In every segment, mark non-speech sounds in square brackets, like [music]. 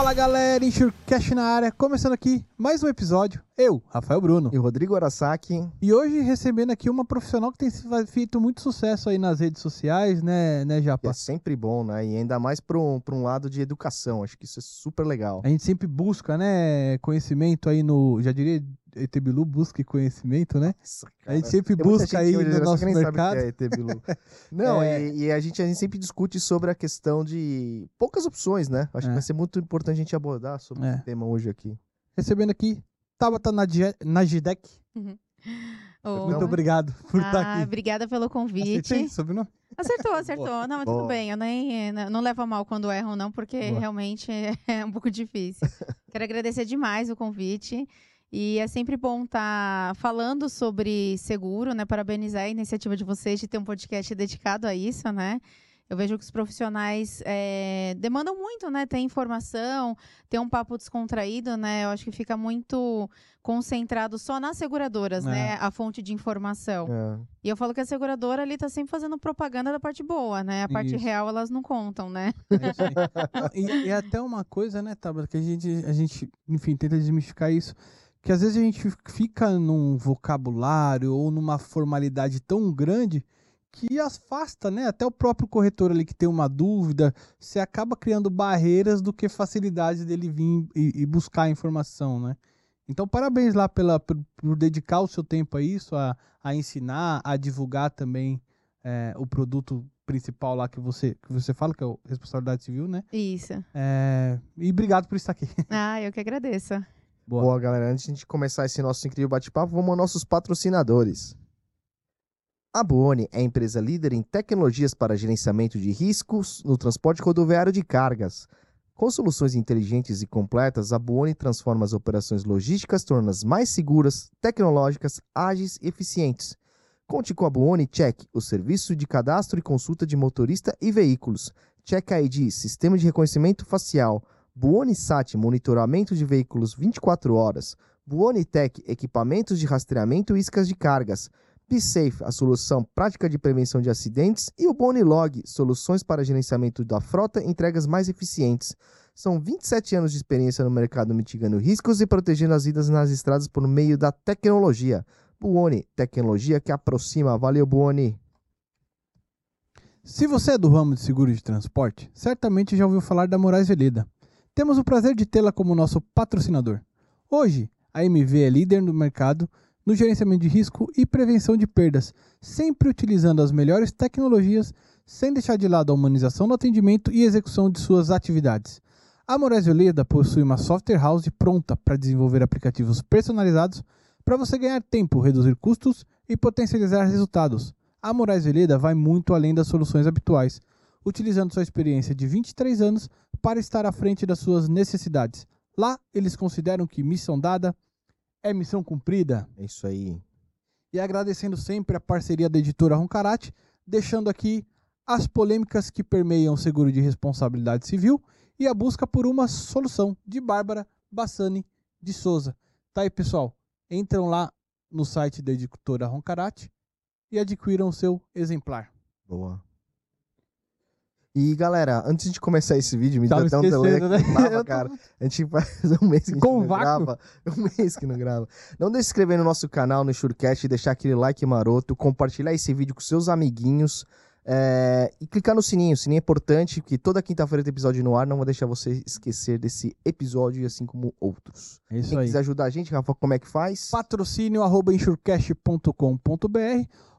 Fala galera, Enxurcast na área, começando aqui mais um episódio. Eu, Rafael Bruno. E Rodrigo Arasaki. E hoje recebendo aqui uma profissional que tem feito muito sucesso aí nas redes sociais, né, né Japa? E é sempre bom, né? E ainda mais para um, um lado de educação. Acho que isso é super legal. A gente sempre busca, né, conhecimento aí no, já diria, ET Bilu busca conhecimento, né? Nossa, cara, a gente sempre busca aí no nosso mercado. É [laughs] Não, é... E, e, a, gente, a gente sempre discute sobre a questão de poucas opções, né? Acho é. que vai ser muito importante a gente abordar sobre é. esse tema hoje aqui. Recebendo aqui Tabata Najidek. Uhum. Oh. Muito obrigado por ah, estar aqui. Obrigada pelo convite. Acertei, sobrenome? Acertou, acertou. Não, mas tudo bem. Eu nem não levo a mal quando erram, não, porque Boa. realmente [laughs] é um pouco difícil. Quero agradecer demais o convite. E é sempre bom estar tá falando sobre seguro, né? Parabenizar a iniciativa de vocês de ter um podcast dedicado a isso, né? Eu vejo que os profissionais é, demandam muito, né? Ter informação, ter um papo descontraído, né? Eu acho que fica muito concentrado só nas seguradoras, né, é. né? A fonte de informação. É. E eu falo que a seguradora ali tá sempre fazendo propaganda da parte boa, né? A parte isso. real elas não contam, né? É [laughs] e, e até uma coisa, né, Tabata, que a gente, a gente, enfim, tenta desmistificar isso que às vezes a gente fica num vocabulário ou numa formalidade tão grande que afasta, né? Até o próprio corretor ali que tem uma dúvida, você acaba criando barreiras do que facilidade dele vir e, e buscar a informação, né? Então, parabéns lá pela, por, por, dedicar o seu tempo a isso, a, a ensinar, a divulgar também é, o produto principal lá que você, que você fala, que é o responsabilidade civil, né? Isso. É, e obrigado por estar aqui. Ah, eu que agradeço. Boa. Boa, galera. Antes de começar esse nosso incrível bate-papo, vamos aos nossos patrocinadores. A Buoni é a empresa líder em tecnologias para gerenciamento de riscos no transporte rodoviário de cargas. Com soluções inteligentes e completas, a Buoni transforma as operações logísticas, tornando-as mais seguras, tecnológicas, ágeis e eficientes. Conte com a Buoni Check, o serviço de cadastro e consulta de motorista e veículos. Check ID, sistema de reconhecimento facial. Buonisat, monitoramento de veículos 24 horas. Buonitech, equipamentos de rastreamento e iscas de cargas. BeSafe, a solução prática de prevenção de acidentes. E o Bonilog, soluções para gerenciamento da frota e entregas mais eficientes. São 27 anos de experiência no mercado mitigando riscos e protegendo as vidas nas estradas por meio da tecnologia. Buoni, tecnologia que aproxima. Valeu, Buoni! Se você é do ramo de seguro de transporte, certamente já ouviu falar da Moraes Veleda. Temos o prazer de tê-la como nosso patrocinador. Hoje, a MV é líder no mercado no gerenciamento de risco e prevenção de perdas, sempre utilizando as melhores tecnologias, sem deixar de lado a humanização no atendimento e execução de suas atividades. A Moraes Veleda possui uma software house pronta para desenvolver aplicativos personalizados para você ganhar tempo, reduzir custos e potencializar resultados. A Moraes Veleda vai muito além das soluções habituais, utilizando sua experiência de 23 anos para estar à frente das suas necessidades. Lá, eles consideram que missão dada é missão cumprida. É isso aí. E agradecendo sempre a parceria da editora Roncarate, deixando aqui as polêmicas que permeiam o seguro de responsabilidade civil e a busca por uma solução de Bárbara Bassani de Souza. Tá aí, pessoal. Entram lá no site da editora Roncarate e adquiram o seu exemplar. Boa. E galera, antes de começar esse vídeo, me dá até um delay né? tava, [laughs] cara. A gente faz [laughs] um mês que a Com não grava. Um [laughs] mês que não grava. Não deixe de se inscrever no nosso canal, no Surecast, deixar aquele like maroto, compartilhar esse vídeo com seus amiguinhos. É... e clicar no sininho. O sininho é importante, porque toda quinta-feira tem episódio no ar. Não vou deixar você esquecer desse episódio, assim como outros. É isso Quem aí. quiser ajudar a gente, Rafa, como é que faz? Patrocínio arroba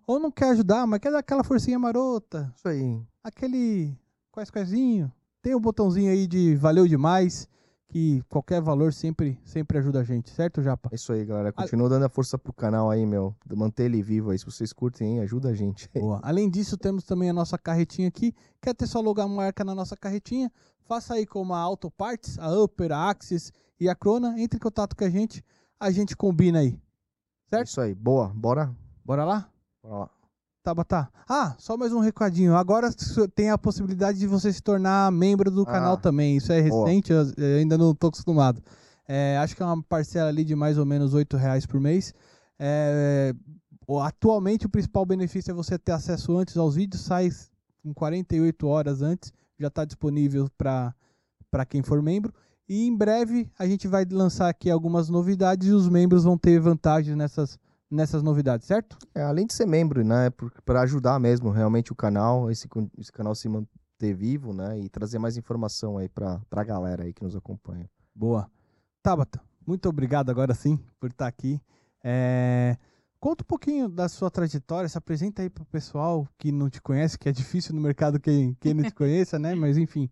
ou não quer ajudar, mas quer dar aquela forcinha marota. Isso aí. Aquele quaisquezinho. Tem o um botãozinho aí de valeu demais, que qualquer valor sempre sempre ajuda a gente, certo, Japa? É isso aí, galera. Continua a... dando a força pro canal aí, meu. Manter ele vivo aí. Se vocês curtem, hein, ajuda a gente. [laughs] Boa. Além disso, temos também a nossa carretinha aqui. Quer ter sua marca na nossa carretinha? Faça aí como a Auto Parts, a Upper, a Axis e a Crona. Entre em contato com a gente. A gente combina aí. Certo? É isso aí. Boa. Bora? Bora lá? Bora lá. Tabata. Ah, só mais um recadinho. Agora tem a possibilidade de você se tornar membro do ah, canal também. Isso é recente, eu, eu ainda não estou acostumado. É, acho que é uma parcela ali de mais ou menos R$ reais por mês. É, atualmente o principal benefício é você ter acesso antes aos vídeos, sai com 48 horas antes, já está disponível para quem for membro. E em breve a gente vai lançar aqui algumas novidades e os membros vão ter vantagens nessas, nessas novidades, certo? É, além de ser membro, né? Para ajudar mesmo realmente o canal, esse, esse canal se manter vivo, né? E trazer mais informação aí para a galera aí que nos acompanha. Boa. Tabata, muito obrigado agora sim por estar aqui. É... Conta um pouquinho da sua trajetória, se apresenta aí para o pessoal que não te conhece, que é difícil no mercado quem, quem não te conheça, né? Mas enfim.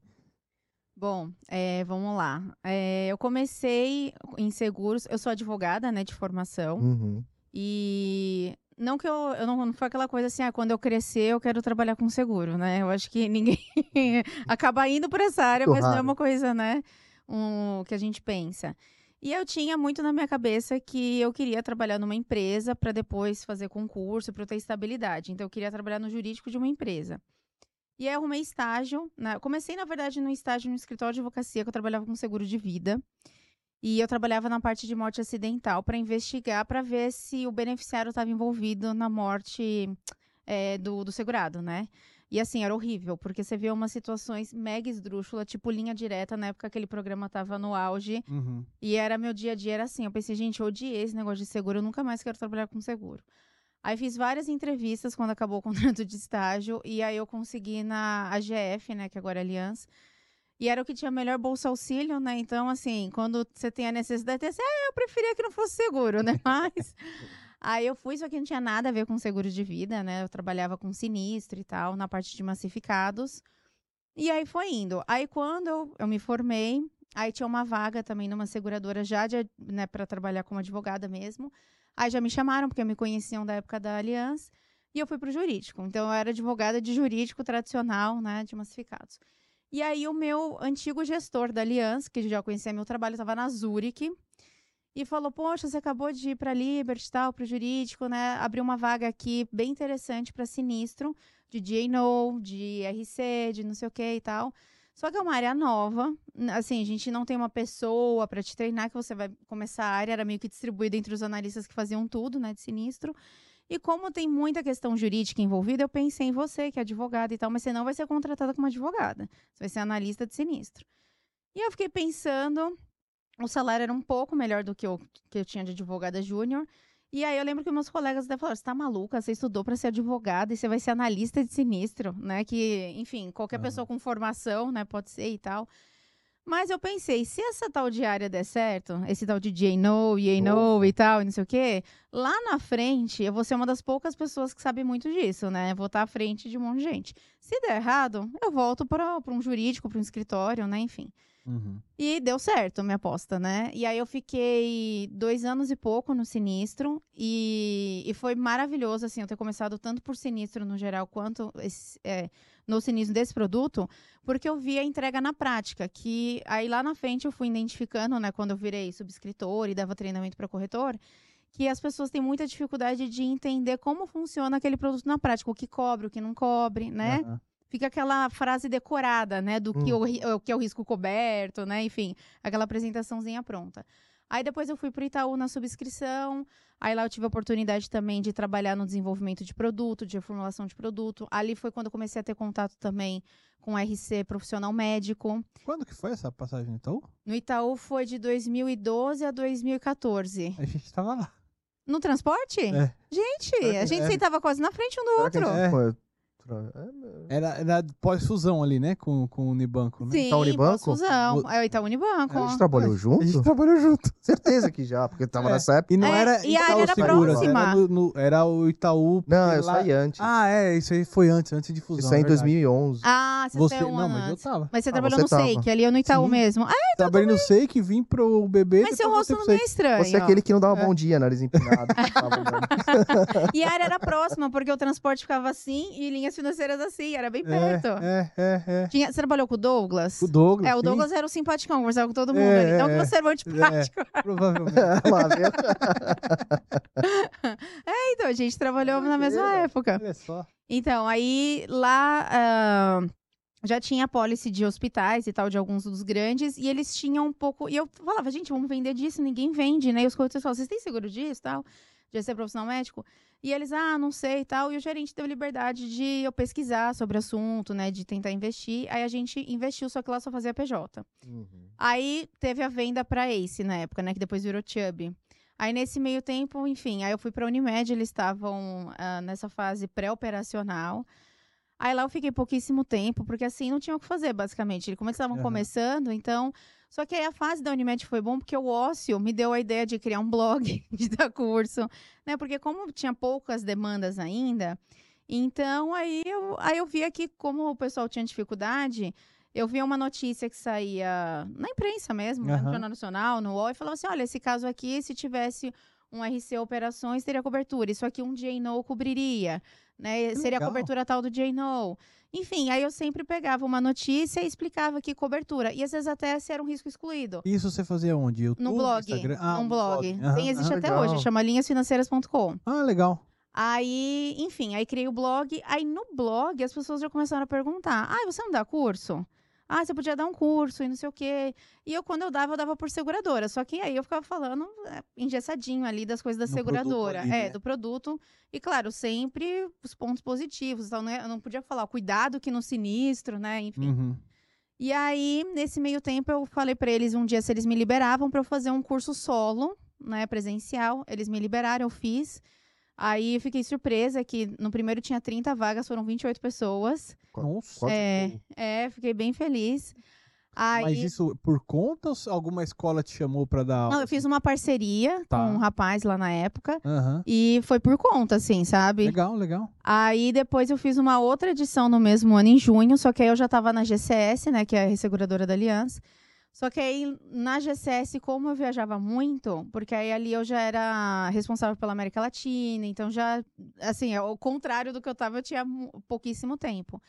Bom, é, vamos lá. É, eu comecei em seguros, eu sou advogada, né, de formação. Uhum. E não que eu, eu não, não foi aquela coisa assim, ah, quando eu crescer eu quero trabalhar com seguro, né? Eu acho que ninguém [laughs] acaba indo por essa área, Muito mas raro. não é uma coisa, né, um, que a gente pensa. E eu tinha muito na minha cabeça que eu queria trabalhar numa empresa para depois fazer concurso, para ter estabilidade. Então eu queria trabalhar no jurídico de uma empresa. E aí eu arrumei estágio. Né? Comecei, na verdade, no estágio no escritório de advocacia, que eu trabalhava com seguro de vida. E eu trabalhava na parte de morte acidental para investigar, para ver se o beneficiário estava envolvido na morte é, do, do segurado, né? E assim, era horrível, porque você via umas situações mega esdrúxulas, tipo linha direta, na época aquele programa tava no auge. Uhum. E era meu dia a dia, era assim. Eu pensei, gente, eu odiei esse negócio de seguro, eu nunca mais quero trabalhar com seguro. Aí fiz várias entrevistas quando acabou o [laughs] contrato de estágio, e aí eu consegui na AGF, né, que agora é Aliança. E era o que tinha melhor bolsa auxílio, né? Então, assim, quando você tem a necessidade, você, ah, eu preferia que não fosse seguro, né? [laughs] Mas Aí eu fui, só que não tinha nada a ver com seguro de vida, né? Eu trabalhava com sinistro e tal, na parte de massificados. E aí foi indo. Aí quando eu, eu me formei, aí tinha uma vaga também numa seguradora já de, né, para trabalhar como advogada mesmo. Aí já me chamaram, porque me conheciam da época da Aliança, e eu fui para o jurídico. Então eu era advogada de jurídico tradicional, né, de massificados. E aí o meu antigo gestor da Aliança, que já conhecia meu trabalho, estava na Zurich, e falou: Poxa, você acabou de ir para Liberty tal, para o jurídico, né? Abriu uma vaga aqui bem interessante para sinistro, de DNO, de RC, de não sei o que e tal. Só que é uma área nova, assim, a gente não tem uma pessoa para te treinar que você vai começar a área, era meio que distribuída entre os analistas que faziam tudo, né, de sinistro. E como tem muita questão jurídica envolvida, eu pensei em você, que é advogada e tal, mas você não vai ser contratada como advogada. Você vai ser analista de sinistro. E eu fiquei pensando, o salário era um pouco melhor do que eu, que eu tinha de advogada júnior. E aí eu lembro que meus colegas até falaram: você tá maluca? Você estudou para ser advogada e você vai ser analista de sinistro, né? Que, enfim, qualquer ah. pessoa com formação, né, pode ser e tal. Mas eu pensei, se essa tal de área der certo, esse tal de JNO, YNO e tal, e não sei o quê, lá na frente eu vou ser uma das poucas pessoas que sabe muito disso, né? Vou estar à frente de um monte de gente. Se der errado, eu volto para um jurídico, para um escritório, né? Enfim. Uhum. E deu certo a minha aposta, né? E aí eu fiquei dois anos e pouco no Sinistro e, e foi maravilhoso, assim, eu ter começado tanto por Sinistro no geral quanto esse, é, no Sinistro desse produto, porque eu vi a entrega na prática, que aí lá na frente eu fui identificando, né, quando eu virei subscritor e dava treinamento para corretor, que as pessoas têm muita dificuldade de entender como funciona aquele produto na prática, o que cobre, o que não cobre, né? Uhum fica aquela frase decorada, né? Do hum. que, o, o, que é o risco coberto, né? Enfim, aquela apresentaçãozinha pronta. Aí depois eu fui para o Itaú na subscrição. Aí lá eu tive a oportunidade também de trabalhar no desenvolvimento de produto, de formulação de produto. Ali foi quando eu comecei a ter contato também com RC profissional médico. Quando que foi essa passagem no Itaú? No Itaú foi de 2012 a 2014. A gente estava lá. No transporte? É. Gente, a gente é. sentava quase na frente um do outro. É. É, era, era pós-fusão ali, né? Com, com o Unibanco, né? Sim, Itaú Unibanco? pós-fusão. É o Itaú Unibanco. A gente trabalhou junto? A gente trabalhou junto. [laughs] Certeza que já, porque tava é. nessa época. E não é, era e a área era próxima. Era, no, era, o Itaú... Não, eu lá... saí antes. Ah, é, isso aí foi antes, antes de fusão. Isso aí em 2011. Ah, você, você saiu um Não, mas eu tava. Mas você ah, trabalhou você no SEIC, ali eu no Itaú Sim. mesmo. Ah, então Trabalhei no SEIC, vim pro bebê... Mas seu rosto não é estranho. Você é aquele que não dava bom dia, nariz empinado. [laughs] e a área era próxima, porque o transporte ficava assim e linhas financeiras assim era bem perto. É, é, é. Tinha, você trabalhou com o Douglas? O Douglas. É, o Douglas sim. era o simpaticão, conversava com todo mundo. É, então que você era muito prático. É, provavelmente. [laughs] [laughs] é, então, a gente trabalhou na mesma época. Olha só. Então, aí lá. Uh, já tinha policy de hospitais e tal, de alguns dos grandes, e eles tinham um pouco. E eu falava, gente, vamos vender disso, ninguém vende, né? E os corretores falavam, vocês têm seguro disso e tal? De ser profissional médico. E eles, ah, não sei e tal. E o gerente deu liberdade de eu pesquisar sobre o assunto, né? De tentar investir. Aí a gente investiu, só que lá só fazia PJ. Uhum. Aí teve a venda para Ace na época, né? Que depois virou Chubb. Aí nesse meio tempo, enfim, aí eu fui para Unimed, eles estavam uh, nessa fase pré-operacional. Aí lá eu fiquei pouquíssimo tempo, porque assim não tinha o que fazer, basicamente. Como eles estavam uhum. começando, então. Só que aí a fase da Unimed foi bom porque o ócio me deu a ideia de criar um blog, [laughs] de dar curso, né? Porque como tinha poucas demandas ainda, então aí eu, aí eu via que como o pessoal tinha dificuldade, eu vi uma notícia que saía na imprensa mesmo, uhum. no Jornal Nacional, no UOL, e falava assim: olha, esse caso aqui, se tivesse um RC Operações, teria cobertura. Isso aqui um JNO cobriria né? Seria a cobertura tal do JNO. Enfim, aí eu sempre pegava uma notícia e explicava que cobertura. E às vezes até se era um risco excluído. Isso você fazia onde? YouTube, no blog. Instagram? Ah, um blog. blog. Uhum. Tem, existe ah, até legal. hoje, chama linhasfinanceiras.com. Ah, legal. Aí, enfim, aí criei o blog. Aí no blog as pessoas já começaram a perguntar: ah, você não dá curso? Ah, você podia dar um curso e não sei o quê. E eu, quando eu dava, eu dava por seguradora. Só que aí eu ficava falando é, engessadinho ali das coisas da no seguradora. Ali, é, né? do produto. E, claro, sempre os pontos positivos. Então, né, eu não podia falar, cuidado que no sinistro, né? Enfim. Uhum. E aí, nesse meio tempo, eu falei para eles um dia se eles me liberavam para eu fazer um curso solo, né, presencial. Eles me liberaram, eu fiz. Aí eu fiquei surpresa que no primeiro tinha 30 vagas, foram 28 pessoas. Nossa. É, é fiquei bem feliz. Aí... Mas isso por conta ou alguma escola te chamou para dar aula? Não, eu fiz uma parceria tá. com um rapaz lá na época. Uhum. E foi por conta, assim, sabe? Legal, legal. Aí depois eu fiz uma outra edição no mesmo ano, em junho, só que aí eu já estava na GCS, né, que é a resseguradora da Aliança. Só que aí na GCS, como eu viajava muito, porque aí ali eu já era responsável pela América Latina, então já, assim, é o contrário do que eu tava, eu tinha pouquíssimo tempo.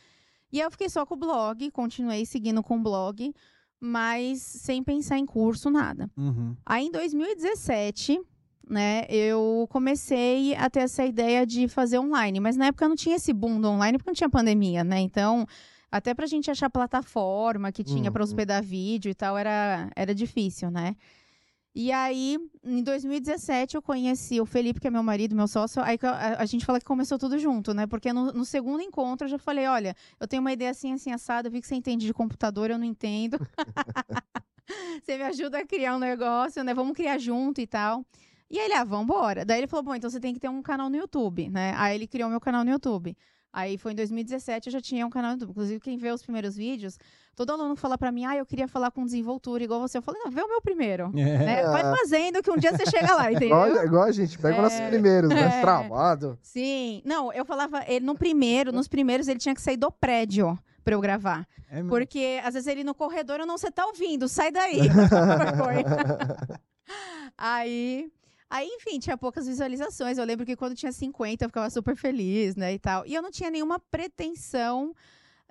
E aí eu fiquei só com o blog, continuei seguindo com o blog, mas sem pensar em curso, nada. Uhum. Aí em 2017, né, eu comecei a ter essa ideia de fazer online, mas na época não tinha esse boom do online, porque não tinha pandemia, né? Então até pra gente achar plataforma que tinha uhum. para hospedar vídeo e tal, era, era difícil, né? E aí, em 2017, eu conheci o Felipe, que é meu marido, meu sócio. Aí a, a gente fala que começou tudo junto, né? Porque no, no, segundo encontro eu já falei: olha, eu tenho uma ideia assim, assim, assada. Eu vi que você entende de computador, eu não entendo. [laughs] você me ajuda a criar um negócio, né? Vamos criar junto e tal. E aí ele, ah, vambora. Daí ele falou: bom, então você tem que ter um canal no YouTube, né? Aí ele criou meu canal no YouTube. Aí foi em 2017, eu já tinha um canal no YouTube. Inclusive, quem vê os primeiros vídeos, todo aluno fala para mim, ah, eu queria falar com desenvoltura igual você. Eu falei, não, vê o meu primeiro. [laughs] É. Né? Vai fazendo que um dia você chega lá, [laughs] entendeu? igual, igual a gente, pega é, nossos primeiros, né? É. Travado. Sim. Não, eu falava, ele no primeiro, nos primeiros, ele tinha que sair do prédio para eu gravar. É porque às vezes ele no corredor, eu não, você tá ouvindo, sai daí. [laughs] Aí Aí, enfim, tinha poucas visualizações. Eu lembro que quando tinha 50 eu ficava super feliz, né, e tal. E eu não tinha nenhuma pretensão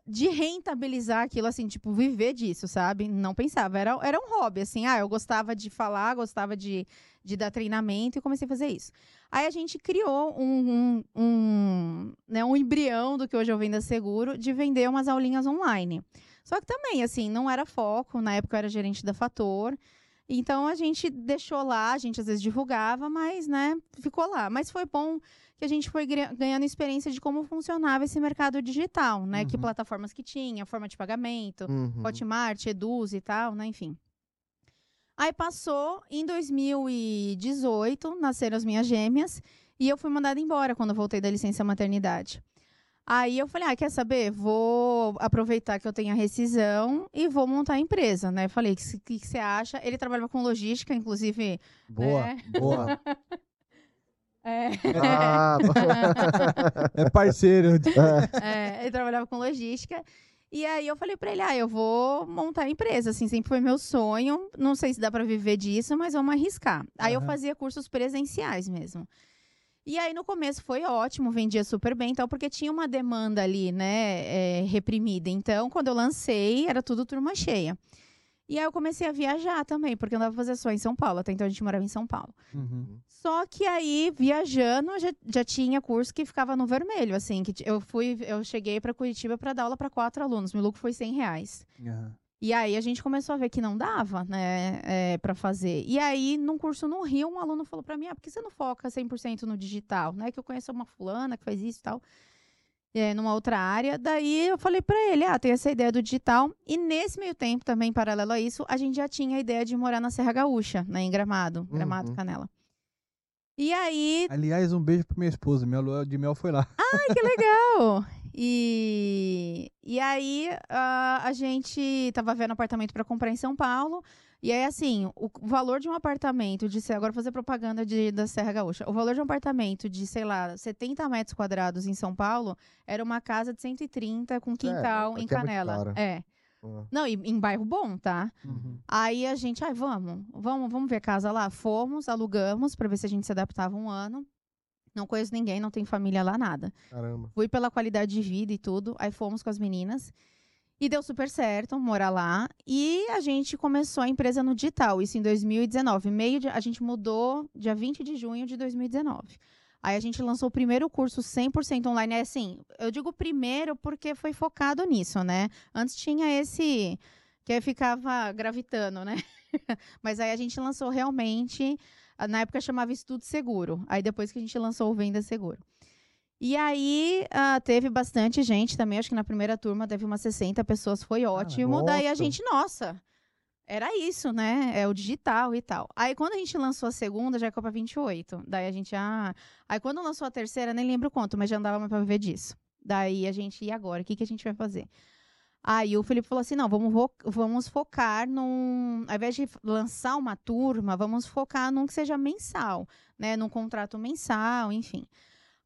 de rentabilizar aquilo, assim, tipo, viver disso, sabe? Não pensava. Era, era um hobby, assim. Ah, eu gostava de falar, gostava de, de dar treinamento e comecei a fazer isso. Aí a gente criou um, um, um, né, um embrião do que hoje eu vendo seguro de vender umas aulinhas online. Só que também, assim, não era foco. Na época eu era gerente da Fator. Então a gente deixou lá, a gente às vezes divulgava, mas né, ficou lá. Mas foi bom que a gente foi ganhando experiência de como funcionava esse mercado digital, né? Uhum. Que plataformas que tinha, forma de pagamento, uhum. Hotmart, Eduz e tal, né? Enfim. Aí passou, em 2018, nasceram as minhas gêmeas, e eu fui mandada embora quando voltei da licença maternidade. Aí eu falei, ah, quer saber? Vou aproveitar que eu tenho a rescisão e vou montar a empresa, né? Eu falei, o que, você acha? Ele trabalha com logística, inclusive. Boa, né? boa. [laughs] É. Ah, [laughs] é parceiro. É, ele trabalhava com logística. E aí eu falei para ele, ah, eu vou montar a empresa, assim, sempre foi meu sonho. Não sei se dá para viver disso, mas vamos arriscar. Aí uhum. eu fazia cursos presenciais mesmo. E aí, no começo foi ótimo, vendia super bem, então, porque tinha uma demanda ali, né, é, reprimida. Então, quando eu lancei, era tudo turma cheia. E aí eu comecei a viajar também, porque eu andava fazer só em São Paulo, até então a gente morava em São Paulo. Uhum. Só que aí, viajando, já, já tinha curso que ficava no vermelho, assim, que eu fui, eu cheguei para Curitiba para dar aula para quatro alunos, meu lucro foi 100 reais. Uhum. E aí a gente começou a ver que não dava, né, é, para fazer. E aí, num curso no Rio, um aluno falou para mim: ah, por que você não foca 100% no digital? Né, que eu conheço uma fulana que faz isso e tal, é, numa outra área. Daí eu falei para ele: ah, tem essa ideia do digital. E nesse meio tempo, também paralelo a isso, a gente já tinha a ideia de morar na Serra Gaúcha, né, em Gramado, Gramado Uhum. Canela. E aí, Aliás, um beijo pra minha esposa. Minha lua de mel foi lá. [laughs] Ai, que legal! E, e aí ah, a gente tava vendo apartamento para comprar em São Paulo. E aí, assim, o valor de um apartamento de, agora vou fazer propaganda de, da Serra Gaúcha. O valor de um apartamento de, sei lá, 70 metros quadrados em São Paulo era uma casa de 130 com quintal em aqui é muito Canela. caro. É. Não, e em bairro bom, tá? Uhum. Aí a gente, ai, vamos, vamos, vamos ver casa lá. Fomos, alugamos para ver se a gente se adaptava um ano. Não conheço ninguém, não tem família lá, nada. Caramba. Fui pela qualidade de vida e tudo. Aí fomos com as meninas. E deu super certo morar lá. E a gente começou a empresa no digital, isso em 2019. Meio de, a gente mudou dia 20 de junho de 2019. Aí a gente lançou o primeiro curso 100% online. É assim, eu digo primeiro porque foi focado nisso, né? Antes tinha esse que aí ficava gravitando, né? [laughs] Mas aí a gente lançou realmente, ah, na época chamava Estudo Seguro. Aí depois que a gente lançou o Venda Seguro. E aí ah, teve bastante gente também, acho que na primeira turma teve umas 60 pessoas, foi ótimo. Daí a gente, nossa, era isso, né? É o digital e tal. Aí quando a gente lançou a segunda, já é Copa 28. Daí a gente, ah. Aí quando lançou a terceira, nem lembro quanto, mas já andava mais pra viver disso. Daí a gente, e agora? O que, que a gente vai fazer? Aí o Felipe falou assim: não, vamos, vamos focar num. Ao invés de lançar uma turma, vamos focar num que seja mensal, né? Num contrato mensal, enfim.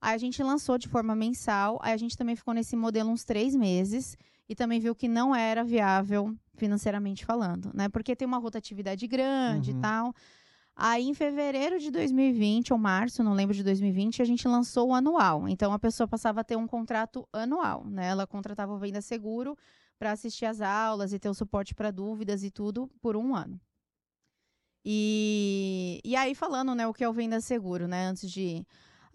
Aí a gente lançou de forma mensal, aí a gente também ficou nesse modelo uns três meses e também viu que não era viável financeiramente falando, né? Porque tem uma rotatividade grande Uhum. e tal. Aí em fevereiro de 2020, ou março, não lembro de 2020, a gente lançou o anual. Então a pessoa passava a ter um contrato anual, né? Ela contratava o Venda Seguro para assistir às aulas e ter o suporte para dúvidas e tudo por um ano. E, e aí falando, né, o que é o Venda Seguro, né, antes de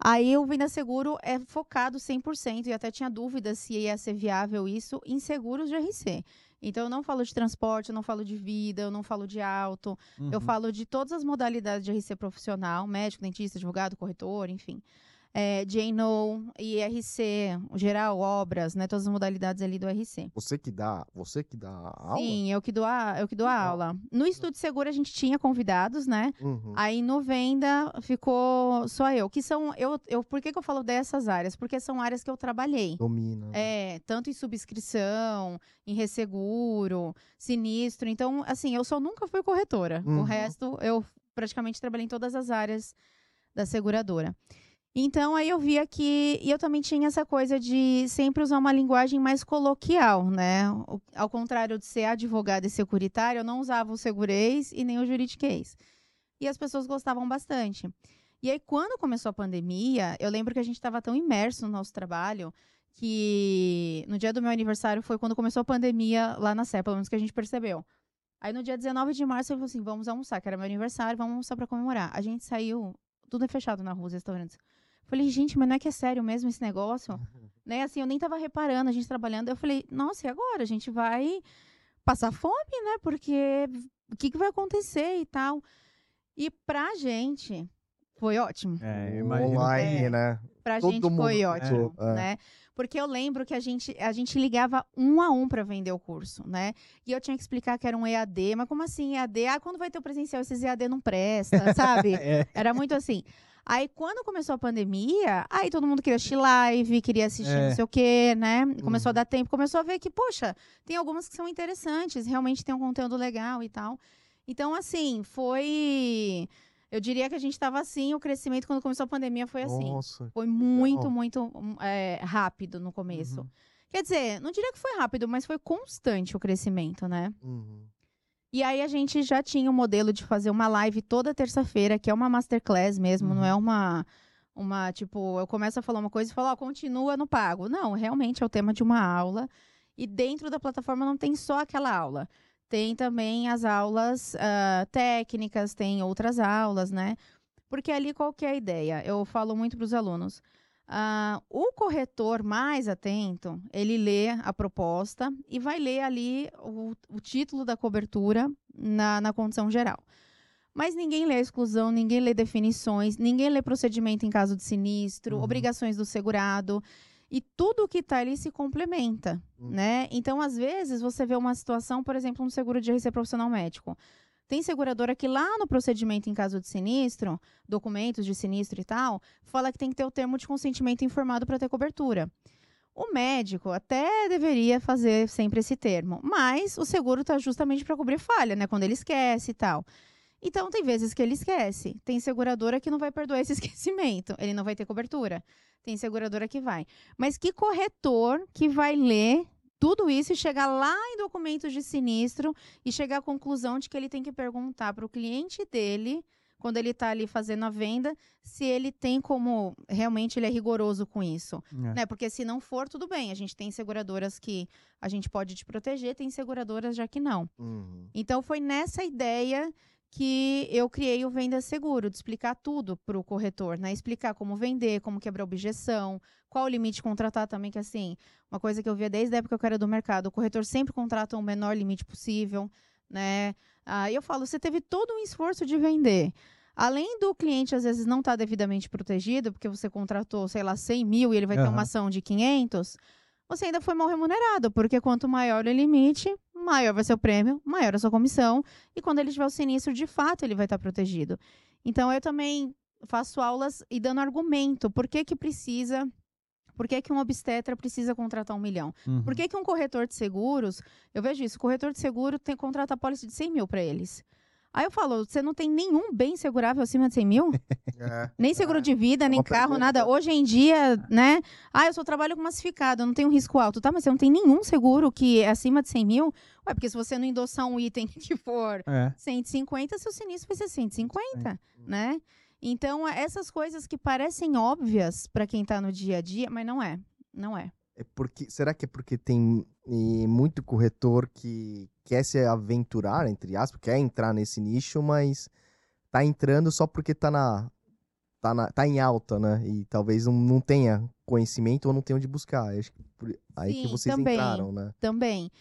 Aí o Venda Seguro é focado 100% e até tinha dúvida se ia ser viável isso em seguros de RC. Então eu não falo de transporte, eu não falo de vida, eu não falo de auto, eu Uhum. falo de todas as modalidades de RC profissional, médico, dentista, advogado, corretor, enfim. É, JNO, IRC, geral, obras, né? Todas as modalidades ali do RC. Você que dá, você que dá aula? Sim, eu que dou a, eu que dou a aula. No Estúdio Seguro a gente tinha convidados, né? Uhum. Aí no venda ficou só eu. Que são. Eu, eu, por que, que eu falo dessas áreas? Porque são áreas que eu trabalhei. Domina. né? É, tanto em subscrição, em resseguro, sinistro. Então, assim, eu só nunca fui corretora. Uhum. O resto, eu praticamente trabalhei em todas as áreas da seguradora. Então, aí eu via que. E eu também tinha essa coisa de sempre usar uma linguagem mais coloquial, né? Ao contrário de ser advogada e securitária, eu não usava o segurês e nem o juridiquês. E as pessoas gostavam bastante. E aí, quando começou a pandemia, eu lembro que a gente estava tão imerso no nosso trabalho que no dia do meu aniversário foi quando começou a pandemia lá na Sé, pelo menos que a gente percebeu. Aí no dia 19 de março eu falei assim: vamos almoçar, que era meu aniversário, vamos almoçar pra comemorar. A gente saiu, tudo é fechado na rua, os restaurantes. Falei, gente, mas não é que é sério mesmo esse negócio? [laughs] né? Assim, eu nem tava reparando, a gente trabalhando. Eu falei, nossa, e agora? A gente vai passar fome, né? Porque o que, que vai acontecer e tal. E pra gente, foi ótimo. É, eu imagino. Online, É. né? Pra Todo gente mundo foi ótimo, é. né? Porque eu lembro que a gente, a gente ligava um a um para vender o curso, né? E eu tinha que explicar que era um EAD, mas como assim EAD? Ah, quando vai ter o presencial, esses EAD não presta, [laughs] sabe? É. Era muito assim. Aí, quando começou a pandemia, aí todo mundo queria assistir live, queria assistir É. não sei o quê, né? Começou a Uhum. dar tempo, começou a ver que, poxa, tem algumas que são interessantes, realmente tem um conteúdo legal e tal. Então, assim, foi. Eu diria que a gente estava assim, o crescimento quando começou a pandemia foi assim. Nossa. Foi muito, legal. muito hum, é, rápido no começo. Uhum. Quer dizer, não diria que foi rápido, mas foi constante o crescimento, né? Uhum. E aí a gente já tinha o modelo de fazer uma live toda terça-feira, que é uma masterclass mesmo, não Uhum. é uma uma tipo, eu começo a falar uma coisa e falo, ó, continua no pago. Não, realmente é o tema de uma aula. E dentro da plataforma não tem só aquela aula. Tem também as aulas ah, técnicas, tem outras aulas, né? Porque ali qual que é a ideia? Eu falo muito para os alunos. Uh, o corretor mais atento, ele lê a proposta e vai ler ali o, o título da cobertura na, na condição geral. Mas ninguém lê a exclusão, ninguém lê definições, ninguém lê procedimento em caso de sinistro, uhum. obrigações do segurado. E tudo que está ali se complementa, uhum. né? Então, às vezes, você vê uma situação, por exemplo, um seguro de RC profissional médico. Tem seguradora que lá no procedimento em caso de sinistro, documentos de sinistro e tal, fala que tem que ter o termo de consentimento informado para ter cobertura. O médico até deveria fazer sempre esse termo, mas o seguro está justamente para cobrir falha, né? Quando ele esquece e tal. Então, tem vezes que ele esquece. Tem seguradora que não vai perdoar esse [laughs] esquecimento. Ele não vai ter cobertura. Tem seguradora que vai. Mas que corretor que vai ler tudo isso e chegar lá em documentos de sinistro e chegar à conclusão de que ele tem que perguntar para o cliente dele, quando ele está ali fazendo a venda, se ele tem como realmente ele é rigoroso com isso. É. Né? Porque se não for, tudo bem. A gente tem seguradoras que a gente pode te proteger, tem seguradoras já que não. Uhum. Então foi nessa ideia que eu criei o Venda Seguro, de explicar tudo para o corretor, né? Explicar como vender, como quebrar objeção, qual o limite contratar também, que assim, uma coisa que eu via desde a época que eu era do mercado, o corretor sempre contrata o menor limite possível, né? Aí eu falo, você teve todo um esforço de vender. Além do cliente, às vezes, não estar tá devidamente protegido, porque você contratou, sei lá, 100 mil e ele vai uhum. ter uma ação de 500, você ainda foi mal remunerado, porque quanto maior o limite, maior vai ser o prêmio, maior a sua comissão, e quando ele tiver o sinistro, de fato, ele vai estar protegido. Então, eu também faço aulas e dando argumento, por que que precisa por que, que um obstetra precisa contratar um milhão? Uhum. Por que, que um corretor de seguros, eu vejo isso, o corretor de seguro tem contrata a pólice de 100 mil para eles. Aí eu falo, você não tem nenhum bem segurável acima de 100 mil? [laughs] É, nem seguro é. de vida, nem carro, pergunta. nada. Hoje em dia, né? Ah, eu só trabalho com massificado, eu não tenho risco alto. Tá, mas você não tem nenhum seguro que é acima de 100 mil? Ué, porque se você não endossar um item [laughs] que for é. 150, seu sinistro vai ser 150, é. né? Então, essas coisas que parecem óbvias para quem está no dia a dia, mas não é. Não é. É porque, será que é porque tem muito corretor que quer se aventurar, entre aspas, quer entrar nesse nicho, mas tá entrando só porque tá na, tá, na, tá em alta, né? E talvez não, não tenha conhecimento ou não tenha onde buscar. Acho que por, aí Sim, que vocês também, entraram, né? Também.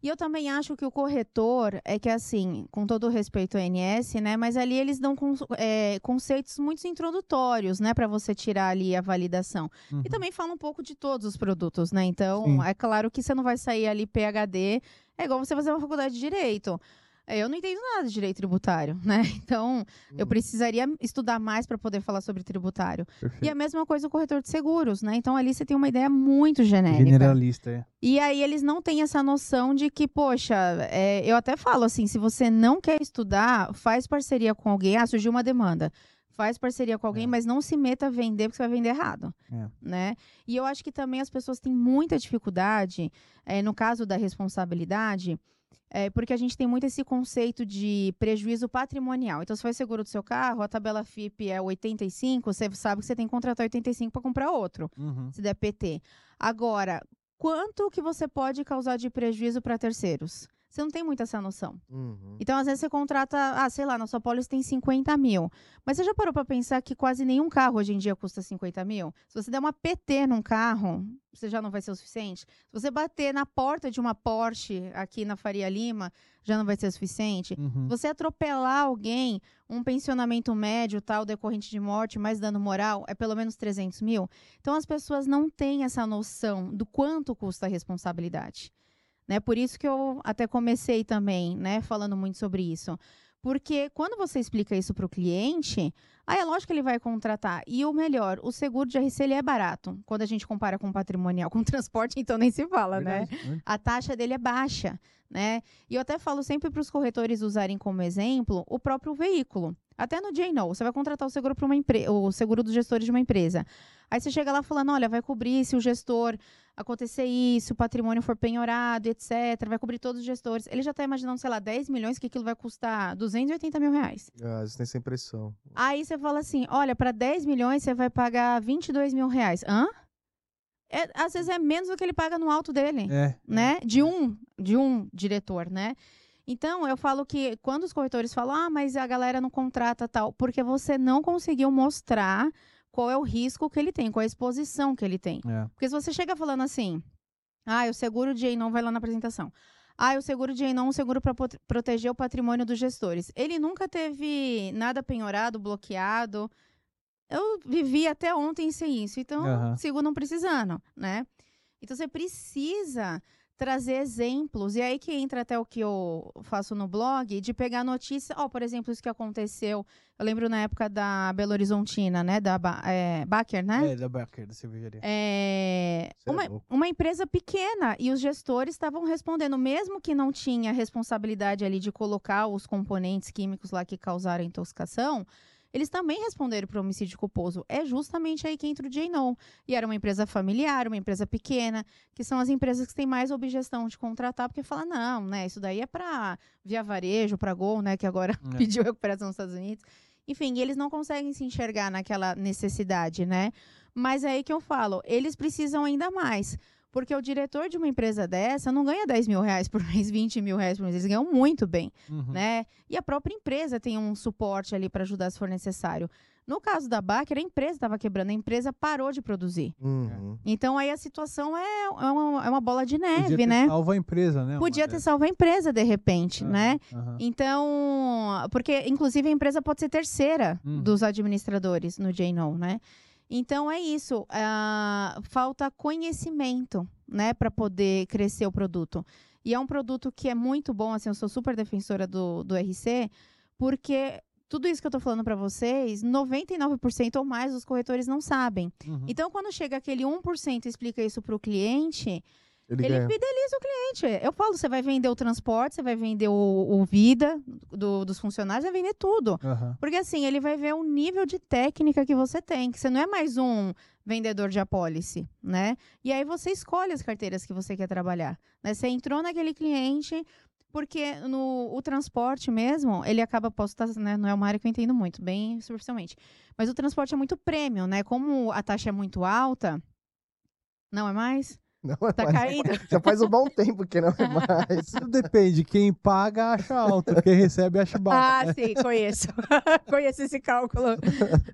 E eu também acho que o corretor é que, assim, com todo o respeito ao ANS, né? Mas ali eles dão é, conceitos muito introdutórios, né? Para você tirar ali a validação. Uhum. E também fala um pouco de todos os produtos, né? Então, Sim. é claro que você não vai sair ali PHD. É igual você fazer uma faculdade de Direito. É, eu não entendo nada de direito tributário, né? [laughs] Então, eu hum. precisaria estudar mais para poder falar sobre tributário. Perfeito. E a mesma coisa o corretor de seguros, né? Então, ali você tem uma ideia muito genérica. Generalista, é. E aí, eles não têm essa noção de que, poxa, é, eu até falo assim, se você não quer estudar, faz parceria com alguém. Ah, surgiu uma demanda faz parceria com alguém, é. mas não se meta a vender porque você vai vender errado, é. né? E eu acho que também as pessoas têm muita dificuldade, é, no caso da responsabilidade, é, porque a gente tem muito esse conceito de prejuízo patrimonial. Então, se faz seguro do seu carro, a tabela FIP é 85, você sabe que você tem que contratar 85 para comprar outro, uhum. se der PT. Agora, quanto que você pode causar de prejuízo para terceiros? Você não tem muito essa noção. Uhum. Então, às vezes, você contrata, ah, sei lá, na sua pólice tem 50 mil. Mas você já parou para pensar que quase nenhum carro hoje em dia custa 50 mil? Se você der uma PT num carro, você já não vai ser o suficiente. Se você bater na porta de uma Porsche aqui na Faria Lima, já não vai ser o suficiente. Uhum. Se você atropelar alguém, um pensionamento médio, tal, decorrente de morte, mais dano moral, é pelo menos 300 mil. Então, as pessoas não têm essa noção do quanto custa a responsabilidade. Né? Por isso que eu até comecei também, né, falando muito sobre isso. Porque quando você explica isso para o cliente, aí é lógico que ele vai contratar. E o melhor, o seguro de RC ele é barato. Quando a gente compara com patrimonial, [laughs] com transporte, então nem se fala, né? Verdade. né? A taxa dele é baixa, né? E eu até falo sempre para os corretores usarem como exemplo o próprio veículo. Até no JNO, você vai contratar o seguro para uma empresa, o seguro dos gestores de uma empresa. Aí você chega lá falando, olha, vai cobrir se o gestor acontecer isso, o patrimônio for penhorado, etc. Vai cobrir todos os gestores. Ele já está imaginando, sei lá, 10 milhões, que aquilo vai custar 280 mil reais. Ah, você tem essa impressão. Aí você fala assim, olha, para 10 milhões você vai pagar 22 mil reais. Hã? É, às vezes é menos do que ele paga no alto dele, é, né? É. De um, de um diretor, né? Então, eu falo que quando os corretores falam, ah, mas a galera não contrata tal, porque você não conseguiu mostrar qual é o risco que ele tem, qual é a exposição que ele tem. É. Porque se você chega falando assim, ah, o seguro de não vai lá na apresentação. Ah, o seguro de não, um seguro para proteger o patrimônio dos gestores. Ele nunca teve nada penhorado, bloqueado. Eu vivi até ontem sem isso, então Aham. sigo não precisando, né? Então você precisa trazer exemplos. E aí que entra até o que eu faço no blog, de pegar notícia. Ó, por exemplo, isso que aconteceu. Eu lembro na época da Belo Horizontina, né? Da é, Baker, né? É, da Becker, da cervejaria. É, é uma, louco. uma empresa pequena e os gestores estavam respondendo, mesmo que não tinha responsabilidade ali de colocar os componentes químicos lá que causaram intoxicação, eles também responderam para o homicídio culposo. É justamente aí que entra o J-No. E era uma empresa familiar, uma empresa pequena, que são as empresas que têm mais objeção de contratar, porque fala, não, né, isso daí é para via varejo, para Gol, né, que agora É. [laughs] pediu recuperação nos Estados Unidos. Enfim, eles não conseguem se enxergar naquela necessidade, né? Mas é aí que eu falo, eles precisam ainda mais. Porque o diretor de uma empresa dessa não ganha 10 mil reais por mês, [laughs] 20 mil reais por mês. Eles ganham muito bem, Uhum. né? E a própria empresa tem um suporte ali para ajudar se for necessário. No caso da Baker, a empresa estava quebrando, a empresa parou de produzir. Uhum. Então aí a situação é, é, uma, é uma bola de Podia neve, ter né? salvo a empresa, né? Podia ter salvo a empresa de repente, dessas. né? Aham. Então, porque inclusive a empresa pode ser terceira Uhum. dos administradores no JNO, né? Então é isso, ah, falta conhecimento, né, para poder crescer o produto. E é um produto que é muito bom, assim, eu sou super defensora do, do RC, porque tudo isso que eu tô falando para vocês, 99% ou mais dos corretores não sabem. Uhum. Então, quando chega aquele 1% e explica isso para o cliente, Ele, ele fideliza o cliente. Eu falo, você vai vender o transporte, você vai vender o, o vida do- dos funcionários, vai vender tudo. Aham. Porque assim, ele vai ver o nível de técnica que você tem, que você não é mais um vendedor de apólice, né? E aí você escolhe as carteiras que você quer trabalhar. Né? Você entrou naquele cliente, porque no o transporte mesmo, ele acaba, posso estar, né? Não é uma área que eu entendo muito, bem superficialmente. Mas o transporte é muito premium, né? Como a taxa é muito alta. Não é mais? [laughs] Não, Tá mas caindo? [laughs] Já faz um bom tempo que não é [laughs] mais. Tudo depende. Quem paga acha alto, quem recebe acha baixo. Ah, sim, conheço. conheço esse cálculo.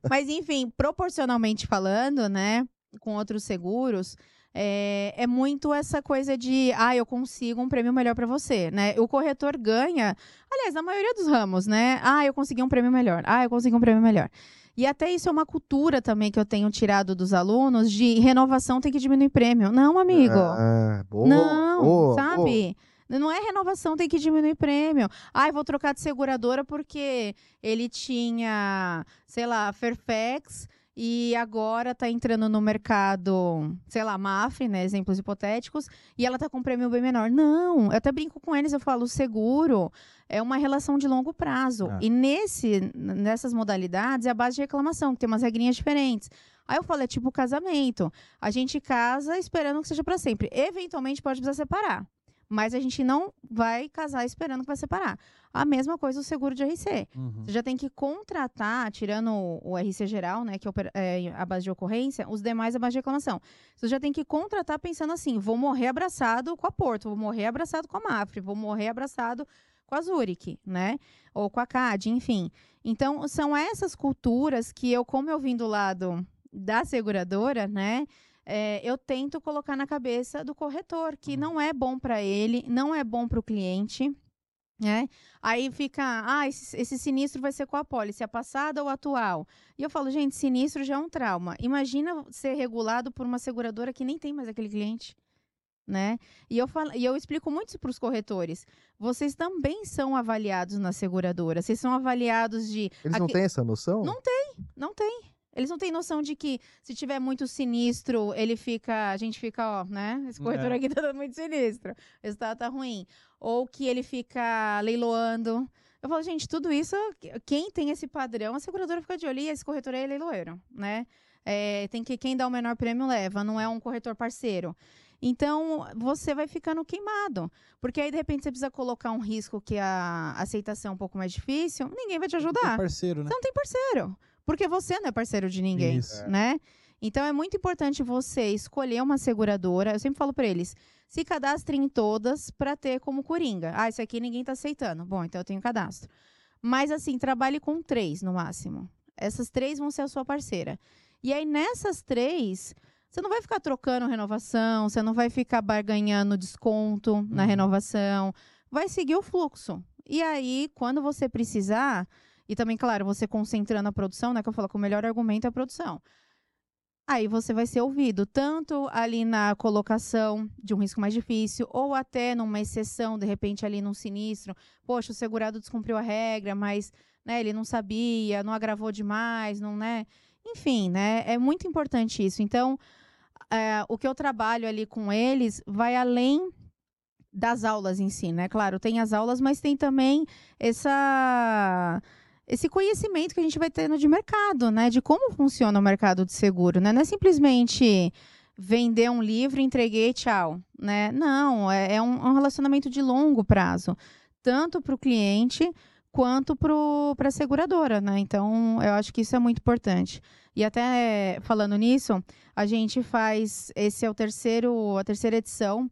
Mas, enfim, proporcionalmente falando, né, com outros seguros, é, é muito essa coisa de, ah, eu consigo um prêmio melhor para você, né? O corretor ganha, aliás, na maioria dos ramos, né? Ah, eu consegui um prêmio melhor. Ah, eu consegui um prêmio melhor. E até isso é uma cultura também que eu tenho tirado dos alunos de renovação tem que diminuir prêmio. Não, amigo. Ah, boa, Não, boa, sabe? Não é renovação, tem que diminuir prêmio. Ai, vou trocar de seguradora porque ele tinha, sei lá, Fairfax e agora tá entrando no mercado, sei lá, Mafre, né? Exemplos hipotéticos, e ela tá com um prêmio bem menor. Não, eu até brinco com eles, eu falo, seguro é uma relação de longo prazo. É. E nesse, nessas modalidades é a base de reclamação, que tem umas regrinhas diferentes. Aí eu falo, é tipo casamento. A gente casa esperando que seja para sempre. Eventualmente pode precisar separar. Mas a gente não vai casar esperando que vai separar. A mesma coisa o seguro de RC. Uhum. Você já tem que contratar, tirando o, RC geral, né, que é é a base de ocorrência, os demais a base de reclamação. Você já tem que contratar pensando assim: vou morrer abraçado com a Porto, vou morrer abraçado com a Mafre, vou morrer abraçado com a Zurich, né? Ou com a CAD, enfim. Então, são essas culturas que eu, como eu vim do lado da seguradora, né? é, eu tento colocar na cabeça do corretor que não é bom para ele, não é bom para o cliente, né? Aí fica, ah, esse, esse sinistro vai ser com a pólice, a passada ou a atual? E eu falo, gente, sinistro já é um trauma. Imagina ser regulado por uma seguradora que nem tem mais aquele cliente. Né? E eu, falo, e eu explico muito isso para os corretores. Vocês também são avaliados na seguradora. Vocês são avaliados de. Eles não têm essa noção? Não não tem. Eles não têm noção de que se tiver muito sinistro, ele fica. A gente fica, ó, né? Esse corretor É. aqui tá dando muito sinistro. O resultado tá ruim. Ou que ele fica leiloando. Eu falo, gente, tudo isso, quem tem esse padrão, a seguradora fica de olho e esse corretor é leiloeiro, né? É, tem que quem dá o menor prêmio leva, não é um corretor parceiro. Então, você vai ficando queimado. Porque aí, de repente, você precisa colocar um risco que a aceitação é um pouco mais difícil, ninguém vai te Tem ajudar. parceiro, né? Você não tem parceiro. Porque você não é parceiro de ninguém, Isso. né? Então é muito importante você escolher uma seguradora. Eu sempre falo para eles: se cadastrem em todas para ter como coringa. Ah, isso aqui ninguém tá aceitando. Bom, então eu tenho cadastro. Mas assim, trabalhe com três no máximo. Essas três vão ser a sua parceira. E aí, nessas três, você não vai ficar trocando renovação, você não vai ficar barganhando desconto na Uhum. renovação, vai seguir o fluxo. E aí, quando você precisar, e também, claro, você concentrando a produção, né? Que eu falo que o melhor argumento é a produção. Aí você vai ser ouvido, tanto ali na colocação de um risco mais difícil, ou até numa exceção, de repente, ali num sinistro. Poxa, o segurado descumpriu a regra, mas né, ele não sabia, não agravou demais, não, né? Enfim, né? É muito importante isso. Então, é, o que eu trabalho ali com eles vai além das aulas em si, né? Claro, tem as aulas, mas tem também essa esse conhecimento que a gente vai tendo de mercado, né? De como funciona o mercado de seguro, né? Não é simplesmente vender um livro, entreguei, tchau, né? Não, é, é um, um relacionamento de longo prazo, tanto para o cliente quanto para a seguradora, né? Então, eu acho que isso é muito importante. E até falando nisso, a gente faz esse é o terceiro a terceira edição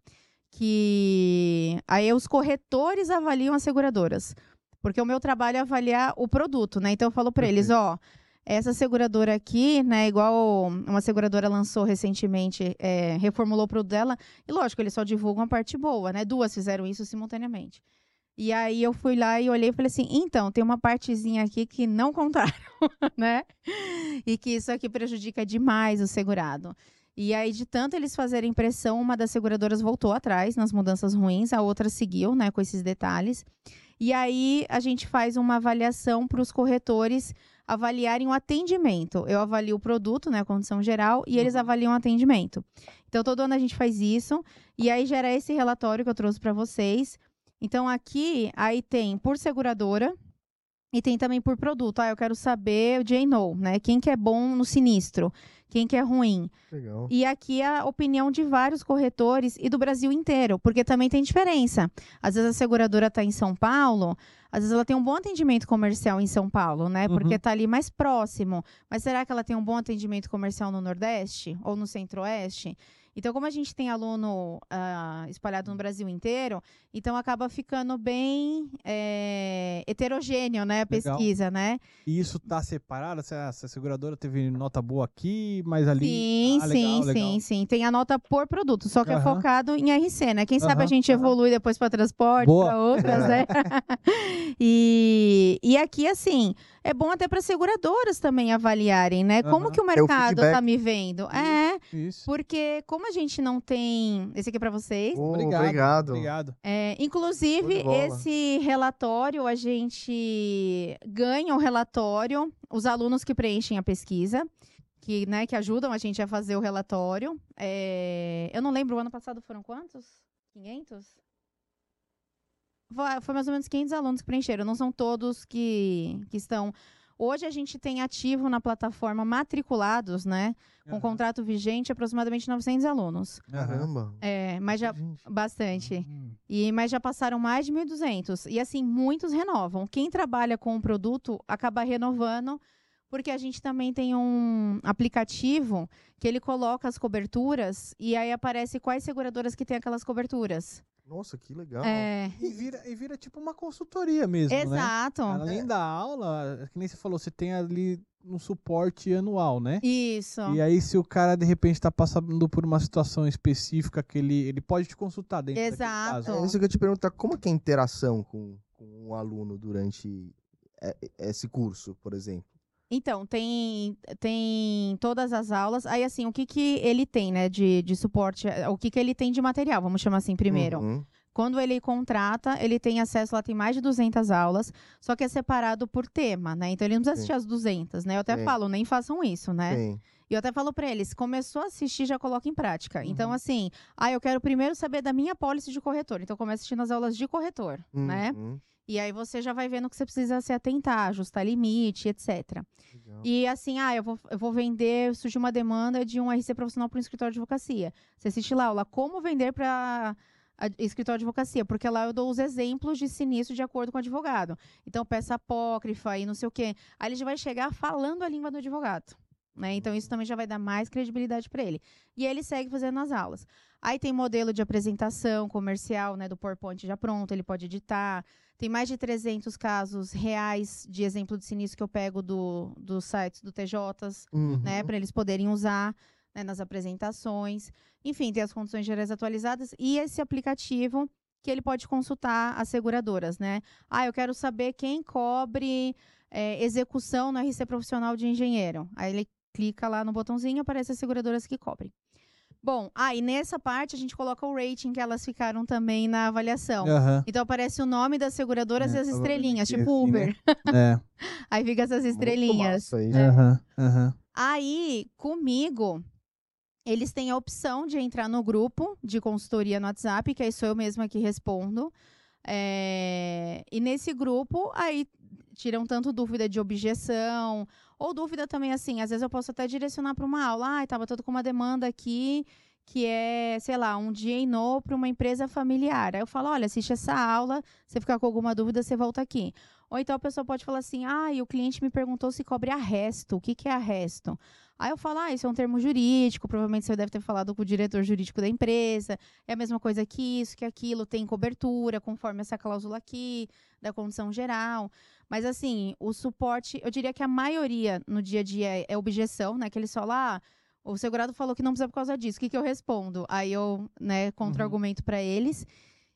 que aí os corretores avaliam as seguradoras. Porque o meu trabalho é avaliar o produto, né? Então eu falo para eles, ó, essa seguradora aqui, né, igual uma seguradora lançou recentemente, é, reformulou o produto dela, e lógico, eles só divulgam a parte boa, né? Duas fizeram isso simultaneamente. E aí eu fui lá e olhei e falei assim, então, tem uma partezinha aqui que não contaram, [laughs] né? E que isso aqui prejudica demais o segurado. E aí, de tanto eles fazerem pressão, uma das seguradoras voltou atrás nas mudanças ruins, a outra seguiu, né, com esses detalhes. E aí a gente faz uma avaliação para os corretores avaliarem o atendimento. Eu avalio o produto, né, a condição geral, e eles avaliam o atendimento. Então, todo ano a gente faz isso, e aí gera esse relatório que eu trouxe para vocês. Então, aqui, aí tem por seguradora, e tem também por produto. Ah, eu quero saber o J-No, né? Quem que é bom no sinistro, quem que é ruim. Legal. E aqui a opinião de vários corretores e do Brasil inteiro, porque também tem diferença. Às vezes a seguradora está em São Paulo, às vezes ela tem um bom atendimento comercial em São Paulo, né? Uhum. Porque está ali mais próximo. Mas será que ela tem um bom atendimento comercial no Nordeste ou no Centro-Oeste? Então, como a gente tem aluno ah, espalhado no Brasil inteiro, então acaba ficando bem é, heterogêneo, né? A Legal. pesquisa, né? E isso tá separado? Se a, se a seguradora teve nota boa aqui, mas ali. Sim, Ah, legal, sim, legal. sim, sim. Tem a nota por produto, só que é focado em RC, né? Quem sabe a gente evolui depois para transporte, para outras, [laughs] né? [laughs] e, e aqui, assim, é bom até para seguradoras também avaliarem, né? Como Aham. que o o mercado feedback. tá me vendo? É, Isso. porque como a gente não tem. Esse aqui é para vocês. Ô, Obrigado. obrigado. Obrigado. É, inclusive, esse relatório, a gente ganha o relatório, os alunos que preenchem a pesquisa, que, né, que ajudam a gente a fazer o relatório. É, eu não lembro, o ano passado foram quantos? 500? Foi, mais ou menos 500 alunos que preencheram, não são todos que, que estão... Hoje a gente tem ativo na plataforma matriculados, né, com Aham. contrato vigente, aproximadamente 900 alunos. Caramba. É, mas já... Gente. Bastante. Hum. E, mas já passaram mais de 1.200. E assim, muitos renovam. Quem trabalha com o produto acaba renovando, porque a gente também tem um aplicativo que ele coloca as coberturas e aí aparece quais seguradoras que têm aquelas coberturas. Nossa, que legal. É, E vira, e vira tipo uma consultoria mesmo, né? exato. Além da aula, que nem você falou, você tem ali um suporte anual, né? Isso. E aí, se o cara de repente tá passando por uma situação específica que ele, ele pode te consultar dentro Exato. caso. É isso que eu te perguntar, como é que é a interação com, com o aluno durante é, esse curso, por exemplo? Então, tem, tem todas as aulas. Aí, assim, o que, que ele tem, né, de, de suporte? O que, que ele tem de material, vamos chamar assim primeiro. Uhum. Quando ele contrata, ele tem acesso, lá tem mais de 200 aulas, só que é separado por tema, né? Então ele não precisa Sim. assistir as 200, né? Eu até Sim. falo, nem façam isso, né? Sim. E eu até falo pra eles, começou a assistir, já coloca em prática. Então, Uhum. assim, ah, eu quero primeiro saber da minha pólice de corretor. Então, começa assistindo as aulas de corretor, né? E aí você já vai vendo que você precisa se atentar, ajustar limite, etc. Legal. E assim, ah, eu vou, eu vou vender, surgiu uma demanda de um RC profissional para um escritório de advocacia. Você assiste lá, aula como vender para escritório de advocacia, porque lá eu dou os exemplos de sinistro de acordo com o advogado. Então, peça apócrifa e não sei o quê. Aí ele já vai chegar falando a língua do advogado. Né? Então, isso também já vai dar mais credibilidade para ele. E ele segue fazendo as aulas. Aí tem modelo de apresentação comercial, né, do PowerPoint já pronto, ele pode editar. Tem mais de 300 casos reais de exemplo de sinistro que eu pego do, dos sites do TJs, Uhum. né, para eles poderem usar né, nas apresentações. Enfim, tem as condições gerais atualizadas e esse aplicativo que ele pode consultar as seguradoras, né? Ah, eu quero saber quem cobre é, execução no RC profissional de engenheiro. Aí ele clica lá no botãozinho, aparece as seguradoras que cobrem. Bom, ah, e nessa parte a gente coloca o rating que elas ficaram também na avaliação. Aham. Então aparece o nome das seguradoras É, e as estrelinhas, tipo assim, Uber. né? [laughs] É. [laughs] Aí fica essas Muito estrelinhas. massa isso. Aham, aham. Aí, comigo, eles têm a opção de entrar no grupo de consultoria no WhatsApp, que aí sou eu mesma que respondo. É, E nesse grupo, aí tiram tanto dúvida de objeção, ou dúvida também assim, às vezes eu posso até direcionar para uma aula. Ah, estava todo com uma demanda aqui que é, sei lá, um dia em para uma empresa familiar. Aí eu falo, olha, assiste essa aula, se ficar com alguma dúvida, você volta aqui. Ou então a pessoa pode falar assim, ah, e o cliente me perguntou se cobre arresto. O que, que é arresto? Aí eu falo, ah, isso é um termo jurídico, provavelmente você deve ter falado com o diretor jurídico da empresa. É a mesma coisa que isso, que aquilo, tem cobertura, conforme essa cláusula aqui, da condição geral. Mas assim, o suporte, eu diria que a maioria no dia a dia é, objeção, né? Que eles falam, ah, o segurado falou que não precisa por causa disso. O que, que eu respondo? Aí eu, né, contra-argumento para eles.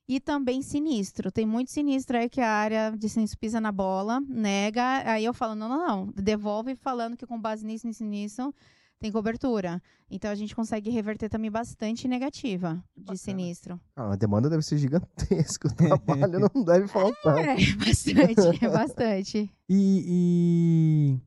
E também sinistro. Tem muito sinistro aí que a área de sinistro pisa na bola, nega. Aí eu falo, não, não, não. Devolve falando que com base nisso, nisso, nisso, tem cobertura. Então a gente consegue reverter também bastante negativa de Bacana. sinistro. Ah, a demanda deve ser gigantesca. O [laughs] trabalho não deve faltar. É, bastante, é bastante. E, e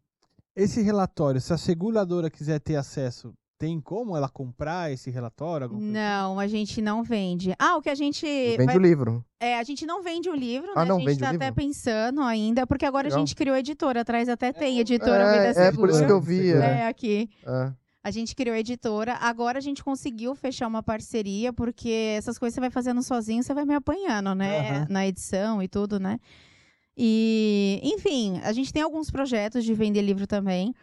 esse relatório, se a seguradora quiser ter acesso, tem como ela comprar esse relatório? coisa Não, a gente não vende. Ah, o que a gente. Vende vai- o livro. É, a gente não vende o livro, Ah, né? não a gente vende o tá até livro? pensando ainda, porque agora a Legal. gente criou editora. Atrás até tem editora Vida É, é Segura. por isso que eu vi. É. É, aqui. É. A gente criou a editora. Agora a gente conseguiu fechar uma parceria, porque essas coisas você vai fazendo sozinho, você vai me apanhando, né? Aham. Na edição e tudo, né? E, enfim, a gente tem alguns projetos de vender livro também.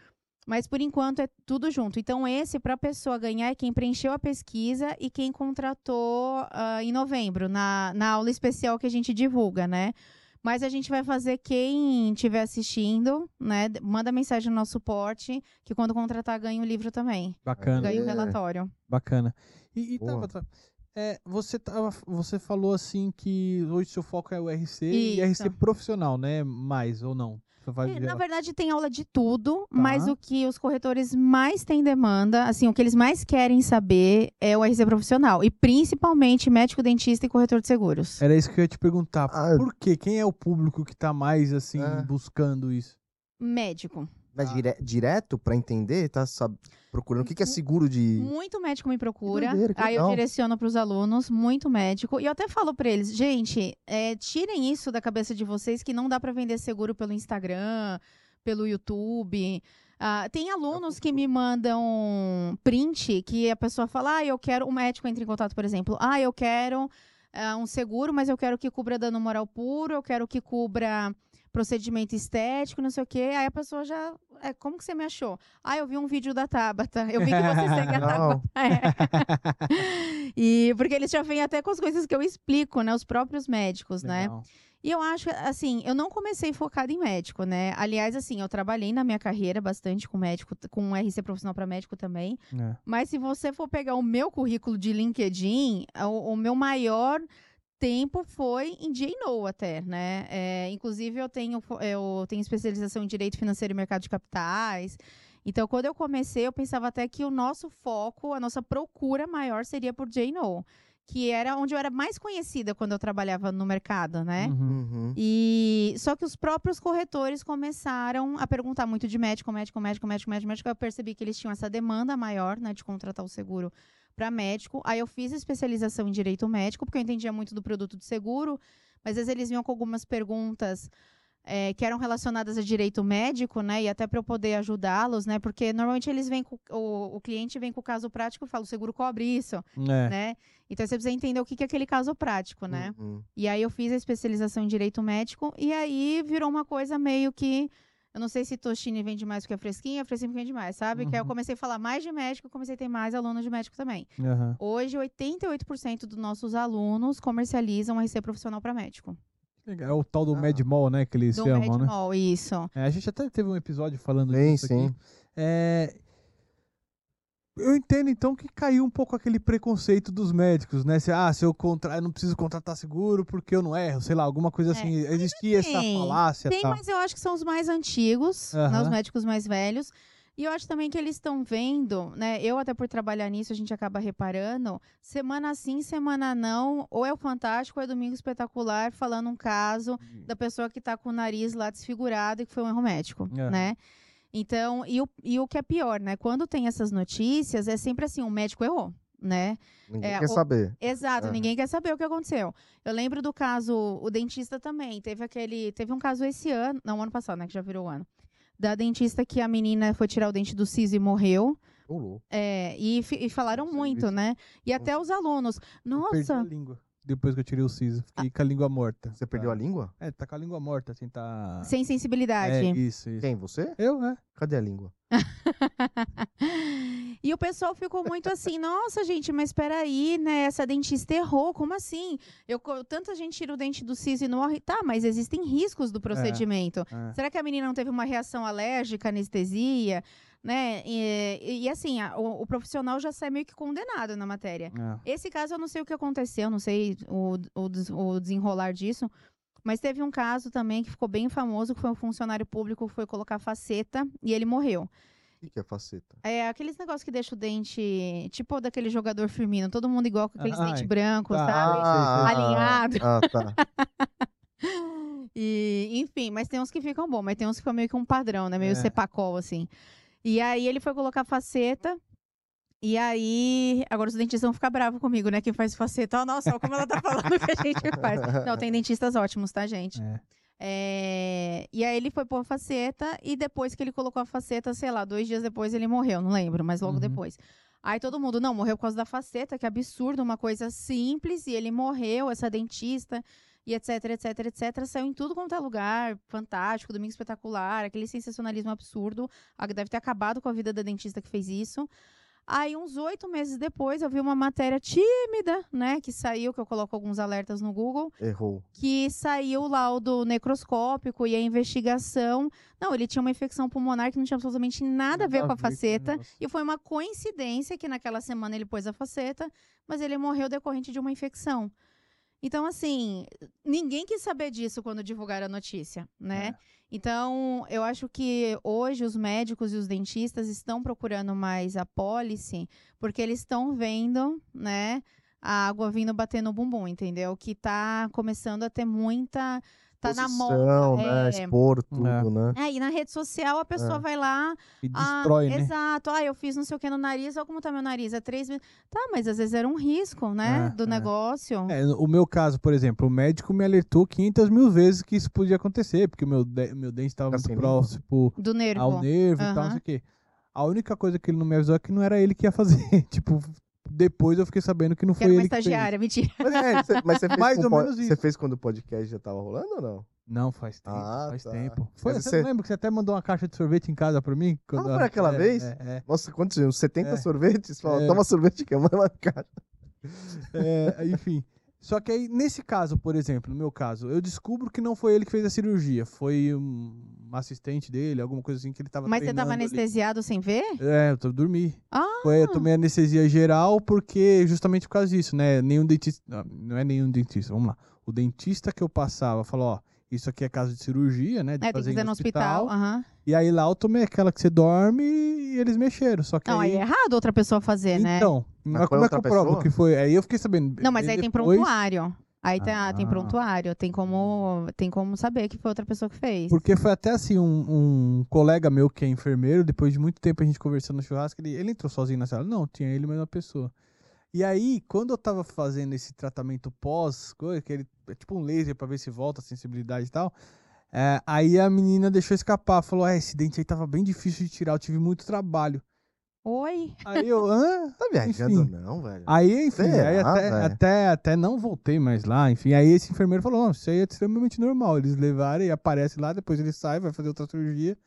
Mas por enquanto é tudo junto. Então, esse, para a pessoa ganhar, é quem preencheu a pesquisa e quem contratou ah, em novembro, na, na aula especial que a gente divulga, né? Mas a gente vai fazer quem estiver assistindo, né? Manda mensagem no nosso suporte, que quando contratar ganha o livro também. Bacana, Ganha o É. relatório. bacana. E, e Boa. Tabata, é, você, tava, você falou assim que hoje seu foco é o RC e Isso. RC profissional, né? Mais ou não? É, na verdade, tem aula de tudo, mas Tá. o que os corretores mais têm demanda, assim, o que eles mais querem saber é o RC profissional. E principalmente médico, dentista e corretor de seguros. Era isso que eu ia te perguntar. Ah. Por quê? Quem é o público que tá mais, assim, É. buscando isso? Médico. Mas dire- direto pra entender, tá sab- procurando o que, que é seguro de. Muito médico me procura. doideira, aí eu direciono para os alunos, muito médico. E eu até falo para eles, gente, é, tirem isso da cabeça de vocês que não dá para vender seguro pelo Instagram, pelo YouTube. Ah, tem alunos que me mandam print que a pessoa fala, ah, eu quero. O médico entra em contato, por exemplo, ah, eu quero ah, um seguro, mas eu quero que cubra dano moral puro, eu quero que cubra procedimento estético, não sei o quê. Aí a pessoa já. É, como que você me achou? Ah, eu vi um vídeo da Tabata. Eu vi que você [laughs] segue a Tabata. [laughs] É. e porque eles já vêm até com as coisas que eu explico, né? Os próprios médicos, né? Legal. E eu acho, assim, eu não comecei focada em médico, né? Aliás, assim, eu trabalhei na minha carreira bastante com médico, com RC profissional para médico também. É. Mas se você for pegar o meu currículo de LinkedIn, o, o meu maior tempo foi em J&O até, né? É, inclusive, eu tenho, eu tenho especialização em Direito Financeiro e Mercado de Capitais. Então, quando eu comecei, eu pensava até que o nosso foco, a nossa procura maior seria por J&O, que era onde eu era mais conhecida quando eu trabalhava no mercado, né? Uhum. Uhum. E só que os próprios corretores começaram a perguntar muito de médico, médico, médico, médico, médico, médico. Eu percebi que eles tinham essa demanda maior, né, de contratar o seguro para médico. Aí eu fiz especialização em direito médico, porque eu entendia muito do produto de seguro, mas às vezes eles vinham com algumas perguntas é, que eram relacionadas a direito médico, né? E até para eu poder ajudá-los, né? Porque normalmente eles vêm com o, o cliente vem com o caso prático e fala, o seguro cobre isso, É. né? Então você precisa entender o que que é aquele caso prático, né? Uhum. E aí eu fiz a especialização em direito médico e aí virou uma coisa meio que Eu não sei se Toshine vende mais porque é fresquinha, fresquinha vende mais, sabe? Que aí eu Uhum. comecei a falar mais de médico, eu comecei a ter mais alunos de médico também. Aham. Hoje, 88% dos nossos alunos comercializam RC profissional para médico. É o tal do Ah. Medmol, né? Que eles Do chamam, né? Medmol, isso. É, a gente até teve um episódio falando Sim, disso sim. aqui. É, Eu entendo, então, que caiu um pouco aquele preconceito dos médicos, né? Se, ah, se eu, contra... eu não preciso contratar seguro porque eu não erro, sei lá, alguma coisa assim. Existia essa assim, falácia Tem, tal. mas eu acho que são os mais antigos, né, os médicos mais velhos. E eu acho também que eles estão vendo, né? Eu, até por trabalhar nisso, a gente acaba reparando, semana sim, semana não, ou é o Fantástico, ou é Domingo Espetacular, falando um caso da pessoa que tá com o nariz lá desfigurado e que foi um erro médico, É. né? Então, e o, e o que é pior, né? Quando tem essas notícias, é sempre assim, o médico errou, né? Ninguém É, quer o- saber. Exato, Aham. ninguém quer saber o que aconteceu. Eu lembro do caso, o dentista também, teve aquele, teve um caso esse ano, não, ano passado, né, que já virou ano, da dentista que a menina foi tirar o dente do siso e morreu, louco. é, e, e falaram muito, né? E até os alunos, nossa. Depois que eu tirei o siso. Fiquei com a língua morta. Você perdeu Tá. a língua? É, tá com a língua morta, assim, tá... sem sensibilidade. É, isso, isso. Quem? Você? Eu, é. Cadê a língua? [laughs] E o pessoal ficou muito assim, nossa, gente, mas peraí, né? Essa dentista errou, como assim? Eu, tanta gente tira o dente do siso e não morre. Tá, mas existem riscos do procedimento. É. Será que a menina não teve uma reação alérgica, anestesia? Né? E, e- assim, a- o, o profissional já sai meio que condenado na matéria. É. Esse caso eu não sei o que aconteceu, não sei o, o o desenrolar disso. Mas teve um caso também que ficou bem famoso, que foi um funcionário público que foi colocar faceta e ele morreu. O que, é faceta? É aqueles negócios que deixa o dente, tipo daquele jogador Firmino, todo mundo igual com aqueles Ai, dentes brancos, tá. sabe? Ah, Alinhado. Ah, tá. [laughs] E, enfim, mas tem uns que ficam bons, mas tem uns que ficam meio que um padrão, né? Meio É. sepacol, assim. E aí ele foi colocar faceta. E aí, agora os dentistas vão ficar bravos comigo, né? Quem faz faceta. Oh, nossa, olha como ela tá falando que a gente faz. [laughs] Não, tem dentistas ótimos, tá, gente? É. É, E aí ele foi pôr a faceta e depois que ele colocou a faceta, sei lá, dois dias depois ele morreu, não lembro, mas logo Uhum. depois. Aí todo mundo, não, morreu por causa da faceta, que absurdo, uma coisa simples, e ele morreu, essa dentista, e etc, etc, etc. Saiu em tudo quanto é lugar, fantástico, domingo espetacular, aquele sensacionalismo absurdo. Deve ter acabado com a vida da dentista que fez isso. Aí, uns oito meses depois, eu vi uma matéria tímida, né, que saiu, que eu coloco alguns alertas no Google, Errou. que saiu o laudo necroscópico e a investigação. Não, ele tinha uma infecção pulmonar que não tinha absolutamente nada a ver com a faceta. Nossa. E foi uma coincidência que naquela semana ele pôs a faceta, mas ele morreu decorrente de uma infecção. Então, assim, ninguém quis saber disso quando divulgaram a notícia, né? É. Então, eu acho que hoje os médicos e os dentistas estão procurando mais a pólice, porque eles estão vendo, né, a água vindo bater no bumbum, entendeu? Que tá começando a ter muita. Tá na moda. né? é. Expor tudo, É. né? É, e na rede social a pessoa É. vai lá, E ah, destrói, né? Exato. Ah, eu fiz não sei o que no nariz, olha como tá meu nariz. É três mil. Tá, mas às vezes era um risco, né? É, do é. negócio. É, o meu caso, por exemplo, o médico me alertou 500 mil vezes que isso podia acontecer, porque o meu, de- meu dente estava Fica muito sem próximo Do nervo. ao nervo e tal, não sei o quê. A única coisa que ele não me avisou é que não era ele que ia fazer. [laughs] tipo, depois eu fiquei sabendo que não Que foi era uma ele que fez. estagiária, mentira. Mas, é, você, [laughs] mas você fez Mais com ou po- menos isso. Você fez quando o podcast já tava rolando ou não? Não, faz tempo, Ah, faz tá. tempo. Foi, Mas você, você- não lembra que você até mandou uma caixa de sorvete em casa pra mim? Quando foi aquela é, vez? É, é. Nossa, quantos? Uns 70 É. sorvetes? Fala, É. toma sorvete que é uma cara. É, enfim. Só que aí, nesse caso, por exemplo, no meu caso, eu descubro que não foi ele que fez a cirurgia. Foi um assistente dele, alguma coisa assim que ele tava Mas você tava ali. anestesiado sem ver? É, eu tô- dormi. Ah. Foi, eu tomei anestesia geral porque, justamente por causa disso, né? Nenhum dentista. Não, não é nenhum dentista, vamos lá. O dentista que eu passava falou, ó, isso aqui é caso de cirurgia, né? De É, tem que fazer em fazer no hospital. aham. E aí lá eu tomei aquela que você dorme e eles mexeram. Só que Não, aí aí. é errado outra pessoa fazer, né? então, Mas mas como é que eu provo que foi? Aí eu fiquei sabendo. Não, mas aí tem depois, prontuário. Aí tá, tem Ah. prontuário. Tem como, tem como saber que foi outra pessoa que fez. Porque foi até assim, um, um colega meu que é enfermeiro, depois de muito tempo a gente conversando no churrasco, ele, ele entrou sozinho na sala. Não, tinha ele mais uma pessoa. E aí, quando eu tava fazendo esse tratamento pós, coisa, que ele é tipo um laser pra ver se volta a sensibilidade e tal, é, aí a menina deixou escapar, falou: ah, esse dente aí tava bem difícil de tirar, eu tive muito trabalho. Oi? Aí eu, hã? Tá viajando, Enfim. não, velho? Aí, enfim, Será, aí até, velho? até, até não voltei mais lá, enfim. Aí esse enfermeiro falou, não, isso aí é extremamente normal. Eles levaram e aparece lá, depois ele sai, vai fazer outra cirurgia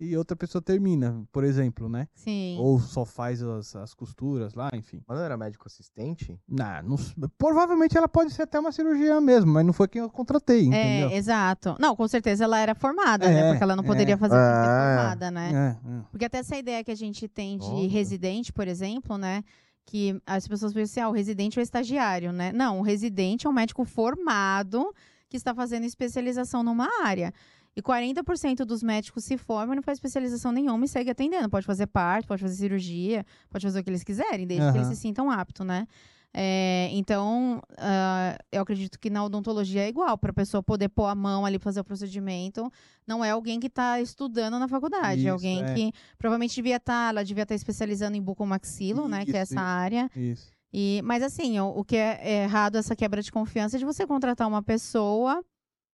e outra pessoa termina, por exemplo, né? Sim. Ou só faz as, as costuras lá, enfim. Mas não era médico assistente? Não, provavelmente ela pode ser até uma cirurgia mesmo, mas não foi quem eu contratei, entendeu? É, exato. Não, com certeza ela era formada, É, né? Porque ela não é. poderia fazer sem ser É. formada, né? É, é. Porque até essa ideia que a gente tem de Nossa. residente, por exemplo, né? Que as pessoas pensam assim, ah, o residente é o estagiário, né? Não, o residente é um médico formado que está fazendo especialização numa área. E 40% dos médicos se formam e não faz especialização nenhuma e segue atendendo. Pode fazer parto, pode fazer cirurgia, pode fazer o que eles quiserem, desde que eles se sintam aptos, né? É, então, ah, eu acredito que na odontologia é igual, para a pessoa poder pôr a mão ali fazer o procedimento. Não é alguém que está estudando na faculdade, Isso, é alguém é. que provavelmente devia estar, ela devia estar especializando em bucomaxilo, né? Que é Isso, essa isso. área. Isso. E, mas assim, o, o que é errado essa quebra de confiança é de você contratar uma pessoa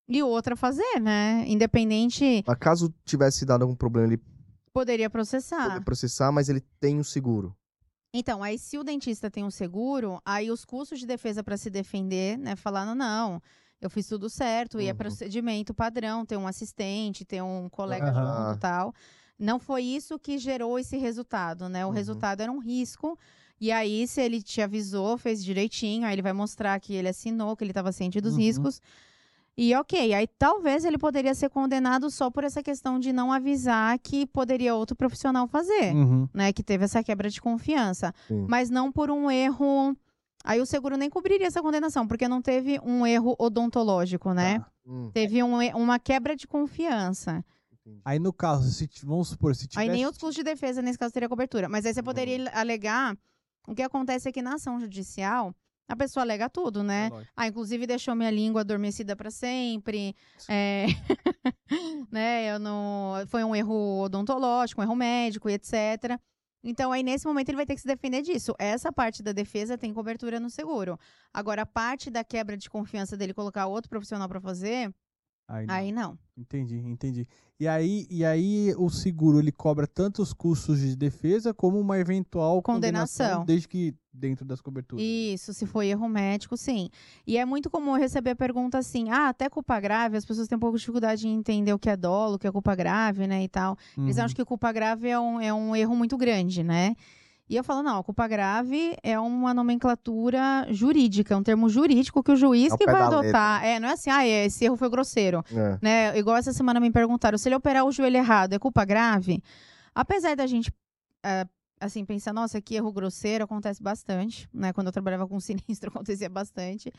e outra fazer, né? Independente, Mas caso tivesse dado algum problema, ele poderia processar. poderia processar, mas ele tem um seguro. Então, aí se o dentista tem um seguro, aí os custos de defesa para se defender, né, falando não, eu fiz tudo certo, e é Uhum. procedimento padrão, ter um assistente, ter um colega Aham. junto, tal. Não foi isso que gerou esse resultado, né? O Uhum. resultado era um risco. E aí, se ele te avisou, fez direitinho, aí ele vai mostrar que ele assinou, que ele estava ciente dos Uhum. riscos. E ok, aí talvez ele poderia ser condenado só por essa questão de não avisar que poderia outro profissional fazer Uhum. né, que teve essa quebra de confiança, Sim. mas não por um erro. Aí o seguro nem cobriria essa condenação, porque não teve um erro odontológico, né? Tá. Hum, Teve um uma quebra de confiança. Aí no caso, se, vamos supor, se tivesse... Aí nem os custos de defesa nesse caso teria cobertura. Mas aí você poderia alegar. O que acontece é que na ação judicial, a pessoa alega tudo, né? É. Ah, inclusive deixou minha língua adormecida para sempre. É... [laughs] né, eu não... Foi um erro odontológico, um erro médico e etc. Então, aí, nesse momento, ele vai ter que se defender disso. Essa parte da defesa tem cobertura no seguro. Agora, a parte da quebra de confiança dele colocar outro profissional para fazer, Aí não. aí não. Entendi, entendi. E aí, e aí o seguro ele cobra tanto os custos de defesa como uma eventual condenação, Condenação. desde que dentro das coberturas. Isso, se foi erro médico, sim. E é muito comum receber a pergunta assim: ah, até culpa grave, as pessoas têm um pouco de dificuldade em entender o que é dolo, o que é culpa grave, né, e tal. Eles Uhum. acham que culpa grave é um, é um erro muito grande, né? E eu falo, não, culpa grave é uma nomenclatura jurídica, é um termo jurídico que o juiz É que vai adotar. É, não é assim, ah, esse erro foi grosseiro. É. Né? Igual essa semana me perguntaram, se ele operar o joelho errado, é culpa grave? Apesar da gente, é, assim, pensar, nossa, que erro grosseiro, acontece bastante, né? Quando eu trabalhava com [laughs] sinistro, acontecia bastante.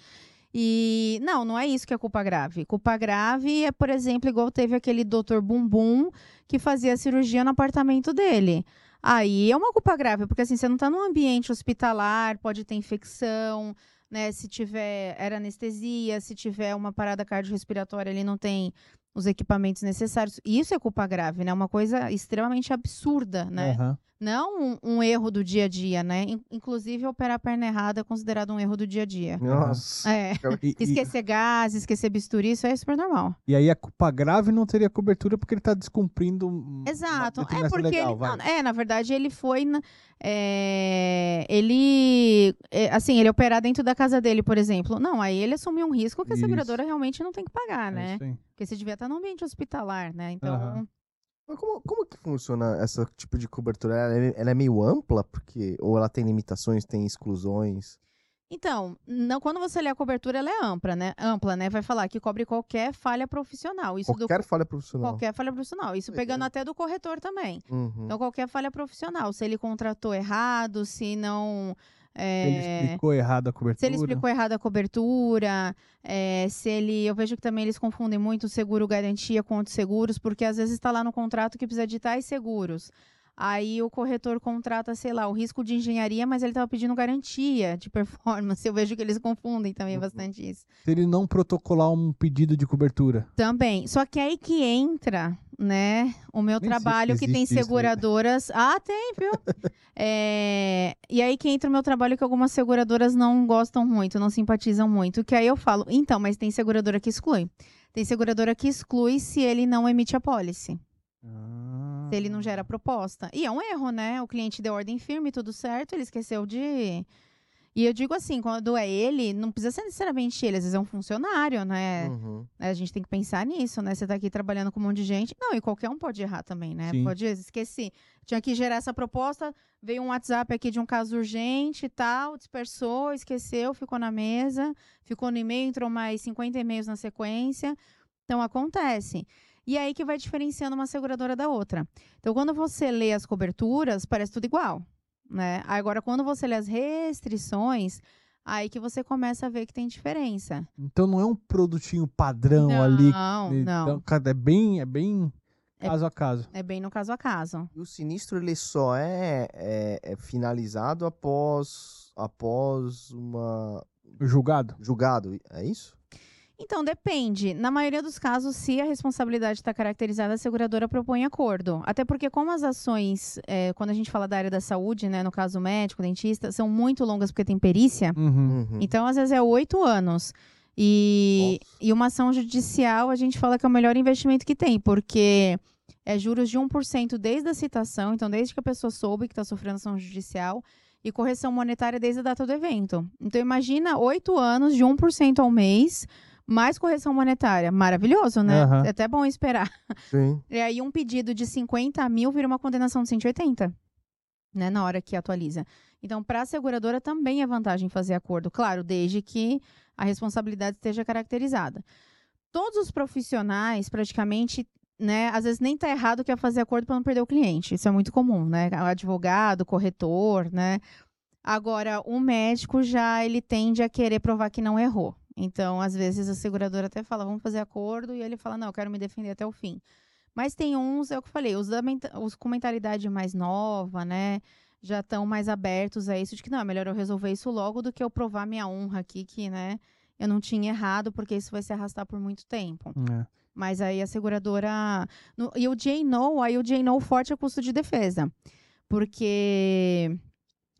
E não, não é isso que é culpa grave. Culpa grave é, por exemplo, igual teve aquele doutor Bumbum que fazia cirurgia no apartamento dele. Aí é uma culpa grave, porque assim, você não está num ambiente hospitalar, pode ter infecção, né? Se tiver era anestesia, se tiver uma parada cardiorrespiratória, ele não tem os equipamentos necessários. Isso é culpa grave, né? Uma coisa extremamente absurda, né? Aham. Não um, um erro do dia a dia, né? In- Inclusive, operar a perna errada é considerado um erro do dia a dia. Nossa. É. E, e- Esquecer gás, esquecer bisturi, isso é super normal. e aí a culpa grave não teria cobertura porque ele está descumprindo um- Exato. É porque legal, ele. vai. é, na verdade, ele foi. na- é, ele. é, assim, ele operar dentro da casa dele, por exemplo. Não, aí ele assumiu um risco que a Isso. seguradora realmente não tem que pagar, É né? aí. Porque você devia estar num ambiente hospitalar, né? Então. Aham. Mas como, como que funciona essa tipo de cobertura? Ela é, ela é meio ampla? porque Ou ela tem limitações, tem exclusões? Então, não, quando você lê a cobertura, ela é ampla, né? Ampla, né? Vai falar que cobre qualquer falha profissional. Isso do Qualquer falha profissional. qualquer falha profissional. Isso pegando até do corretor também. Uhum. Então, qualquer falha profissional. Se ele contratou errado, se não. É, Ele explicou errado a cobertura. Se ele explicou errado a cobertura, é, se ele. Eu vejo que também eles confundem muito o seguro garantia com outros seguros, porque às vezes está lá no contrato que precisa de tais seguros. Aí o corretor contrata, sei lá, o risco de engenharia, mas ele estava pedindo garantia de performance. Eu vejo que eles confundem também Uhum. bastante isso. Se ele não protocolar um pedido de cobertura. Também. Só que aí que entra, né, o meu trabalho que tem existe isso seguradoras. Ah, tem, viu? [laughs] É, E aí que entra o meu trabalho que algumas seguradoras não gostam muito, não simpatizam muito. Que aí eu falo, então, mas tem seguradora que exclui. Tem seguradora que exclui se ele não emite a pólice. Ah, se ele não gera proposta. E é um erro, né? O cliente deu ordem firme, tudo certo, ele esqueceu de. E eu digo assim, quando é ele, não precisa ser necessariamente ele, às vezes é um funcionário, né? Uhum. A gente tem que pensar nisso, né? Você tá aqui trabalhando com um monte de gente. Não, e qualquer um pode errar também, né? Sim. Pode esquecer. Tinha que gerar essa proposta, veio um WhatsApp aqui de um caso urgente e tal, dispersou, esqueceu, ficou na mesa, ficou no e-mail, entrou mais 50 e-mails na sequência. Então acontece. E aí que vai diferenciando uma seguradora da outra. Então, quando você lê as coberturas, parece tudo igual, né? Agora, quando você lê as restrições, aí que você começa a ver que tem diferença. Então não é um produtinho padrão ali. Não, Então, não. é bem, é bem É- caso a caso. É bem no caso a caso. E o sinistro ele só é, é- é finalizado após após uma Julgado? julgado, é isso? Então, depende. Na maioria dos casos, se a responsabilidade está caracterizada, a seguradora propõe acordo. Até porque, como as ações, é, quando a gente fala da área da saúde, né, no caso médico, dentista, são muito longas porque tem perícia, Uhum. Uhum. então às vezes é oito anos. E, Nossa. e uma ação judicial, a gente fala que é o melhor investimento que tem, porque é juros de 1% desde a citação, então desde que a pessoa soube que está sofrendo ação judicial, e correção monetária desde a data do evento. Então imagina oito anos de 1% ao mês, mais correção monetária. Maravilhoso, né? Aham. É até bom esperar. Sim. [laughs] E aí um pedido de 50 mil vira uma condenação de 180, né? Na hora que atualiza. Então, para a seguradora também é vantagem fazer acordo, claro, desde que a responsabilidade esteja caracterizada. Todos os profissionais, praticamente, né, às vezes nem tá errado que é fazer acordo para não perder o cliente. Isso é muito comum, né? Advogado, corretor, né? Agora, o médico já ele tende a querer provar que não errou. Então, às vezes a seguradora até fala, vamos fazer acordo, e ele fala, não, eu quero me defender até o fim. Mas tem uns, é o que eu falei, os, da os com mentalidade mais nova, né? Já estão mais abertos a isso, de que não, é melhor eu resolver isso logo do que eu provar minha honra aqui, que, né, eu não tinha errado, porque isso vai se arrastar por muito tempo. É. Mas aí a seguradora. no- e o J-No, aí o J-No forte é custo de defesa. Porque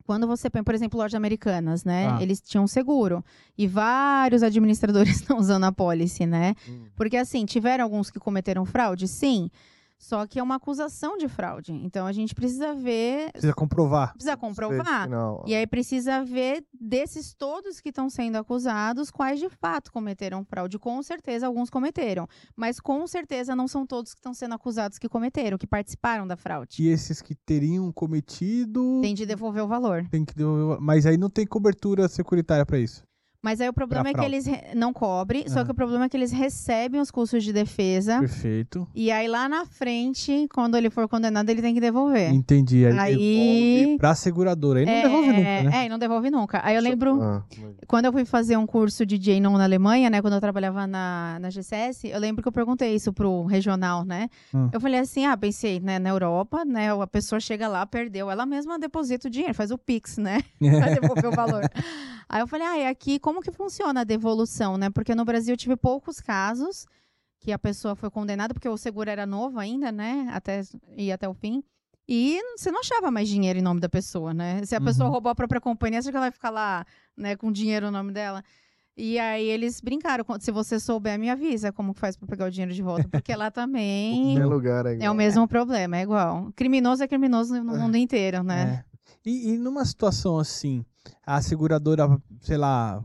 quando você põe, por exemplo, lojas americanas, né? Ah. Eles tinham seguro. E vários administradores [laughs] estão usando a policy, né? Hum. Porque assim, tiveram alguns que cometeram fraude? Sim. Só que é uma acusação de fraude. Então a gente precisa ver. Precisa comprovar. Precisa comprovar. E aí precisa ver desses todos que estão sendo acusados, quais de fato cometeram fraude. Com certeza alguns cometeram, mas com certeza não são todos que estão sendo acusados que cometeram, que participaram da fraude. E esses que teriam cometido. Tem de devolver o valor. Tem que devolver- Mas aí não tem cobertura securitária pra isso. Mas aí o problema é que eles não cobrem, só que o problema é que eles recebem os custos de defesa. Perfeito. E aí lá na frente, quando ele for condenado, ele tem que devolver. Entendi. Aí, Aí- devolve pra seguradora. Aí não é, devolve nunca, né? É, e não devolve nunca. Aí eu lembro. Ah, quando eu fui fazer um curso de J-Non na Alemanha, né, quando eu trabalhava na, na GCS, eu lembro que eu perguntei isso pro regional, né? Hum. Eu falei assim, ah, pensei, né, na Europa, né, a pessoa chega lá, perdeu, ela mesma deposita o dinheiro, faz o Pix, né, [laughs] pra devolver o valor. [laughs] Aí eu falei, ah, e aqui como que funciona a devolução, né? Porque no Brasil eu tive poucos casos que a pessoa foi condenada, porque o seguro era novo ainda, né, até ir até o fim. E você não achava mais dinheiro em nome da pessoa, né? Se a pessoa Uhum. roubou a própria companhia, você que ela vai ficar lá, né, com dinheiro no nome dela? E aí eles brincaram, se você souber, me avisa como faz pra pegar o dinheiro de volta, porque lá também [laughs] Qualquer lugar aí. é o mesmo problema, é igual. Criminoso é criminoso no mundo inteiro, né? É. E, e numa situação assim, a seguradora, sei lá,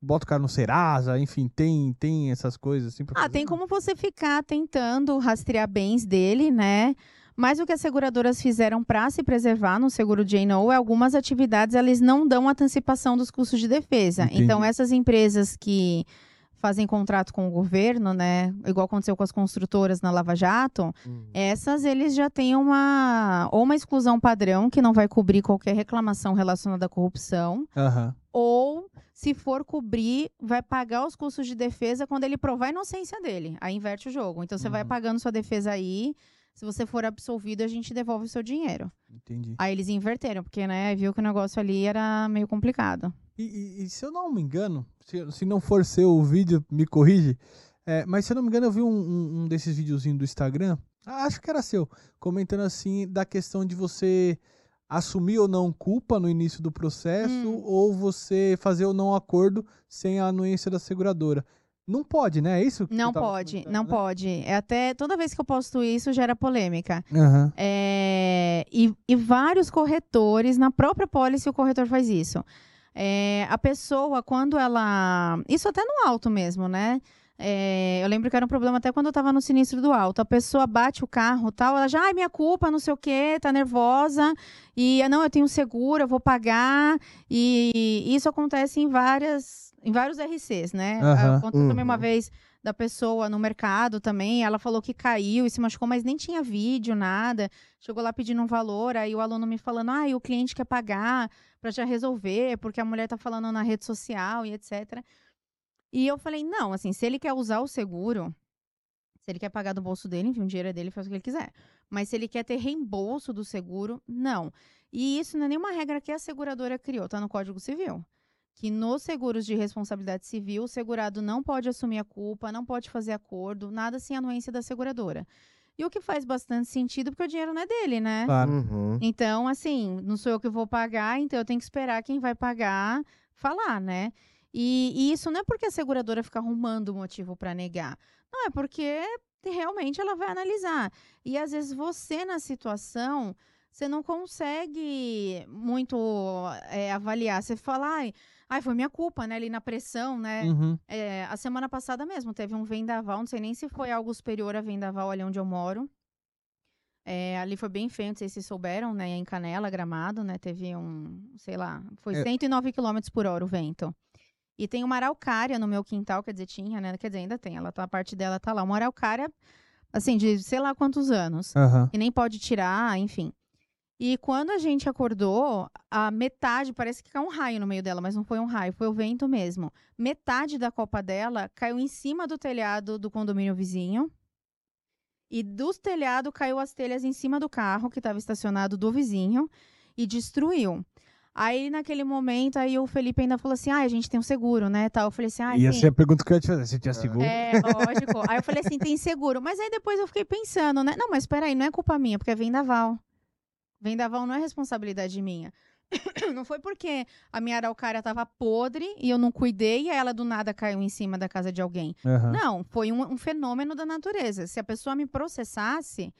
bota o cara no Serasa, enfim, tem, tem essas coisas assim Ah, fazer? tem como você ficar tentando rastrear bens dele, né? Mas o que as seguradoras fizeram para se preservar no seguro J-No é algumas atividades eles não dão antecipação dos custos de defesa. Entendi. Então essas empresas que fazem contrato com o governo, né, igual aconteceu com as construtoras na Lava Jato, Hum. essas eles já têm uma ou uma exclusão padrão que não vai cobrir qualquer reclamação relacionada à corrupção, Aham. ou se for cobrir, vai pagar os custos de defesa quando ele provar a inocência dele. Aí inverte o jogo. Então você vai Uhum. pagando sua defesa aí. Se você for absolvido, a gente devolve o seu dinheiro. Entendi. Aí eles inverteram, porque, né, viu que o negócio ali era meio complicado. E, e- e se eu não me engano, se, se não for seu vídeo, me corrige. é, mas se eu não me engano, eu vi um, um- um desses videozinhos do Instagram, acho que era seu, comentando assim da questão de você assumir ou não culpa no início do processo, Hum. ou você fazer ou não acordo sem a anuência da seguradora. Não pode, né? É isso? que Não pode, não né? pode. É até toda vez que eu posto isso gera polêmica. Aham. É, e, e vários corretores, na própria policy, o corretor faz isso. É, a pessoa, quando ela. Isso até no alto mesmo, né? É, eu lembro que era um problema até quando eu tava no sinistro do alto. A pessoa bate o carro tal, ela já, ai, minha culpa, não sei o quê, tá nervosa. E, "Ah, não, eu tenho seguro, eu vou pagar. E isso acontece em várias. Em vários RCs, né? Aham. Aconteceu também uma Uhum. vez da pessoa no mercado também. Ela falou que caiu e se machucou, mas nem tinha vídeo, nada. Chegou lá pedindo um valor, aí o aluno me falando, ah, e o cliente quer pagar para já resolver, porque a mulher tá falando na rede social e etc. E eu falei, não, assim, se ele quer usar o seguro, se ele quer pagar do bolso dele, enfim, o dinheiro é dele, faz o que ele quiser. Mas se ele quer ter reembolso do seguro, não. E isso não é nenhuma regra que a seguradora criou, tá no Código Civil. Que nos seguros de responsabilidade civil, o segurado não pode assumir a culpa, não pode fazer acordo, nada sem anuência da seguradora. E o que faz bastante sentido, porque o dinheiro não é dele, né? Claro. Uhum. Então, assim, não sou eu que vou pagar, então eu tenho que esperar quem vai pagar falar, né? E, e isso não é porque a seguradora fica arrumando motivo para negar. Não, é porque realmente ela vai analisar. E às vezes você, na situação, você não consegue muito é, avaliar. Você fala, ai, ai, foi minha culpa, né? Ali na pressão, né? Uhum. É, a semana passada mesmo teve um vendaval, não sei nem se foi algo superior a vendaval ali onde eu moro. É, ali foi bem feio, não sei se souberam, né? Em Canela, Gramado, né? Teve um, sei lá, foi É. 109 km por hora o vento. E tem uma araucária no meu quintal, quer dizer, tinha, né? Quer dizer, ainda tem, ela tá, a parte dela tá lá. Uma araucária, assim, de sei lá quantos anos. Aham. E nem pode tirar, enfim. E quando a gente acordou, a metade, parece que caiu um raio no meio dela, mas não foi um raio, foi o vento mesmo. Metade da copa dela caiu em cima do telhado do condomínio vizinho. E dos telhados caiu as telhas em cima do carro que estava estacionado do vizinho e destruiu. Aí, naquele momento, aí o Felipe ainda falou assim: ah, a gente tem um seguro, né? Tal. Eu falei assim: ah, Ia sim. ser a pergunta que eu ia te fazer. Você tinha seguro? É, lógico. Aí eu falei assim, tem seguro. Mas aí depois eu fiquei pensando, né? Não, mas peraí, não é culpa minha, porque é vendaval. Vendaval não é responsabilidade minha. [coughs] Não foi porque a minha araucária tava podre e eu não cuidei e ela do nada caiu em cima da casa de alguém. Aham. Não, foi um, um fenômeno da natureza. Se a pessoa me processasse,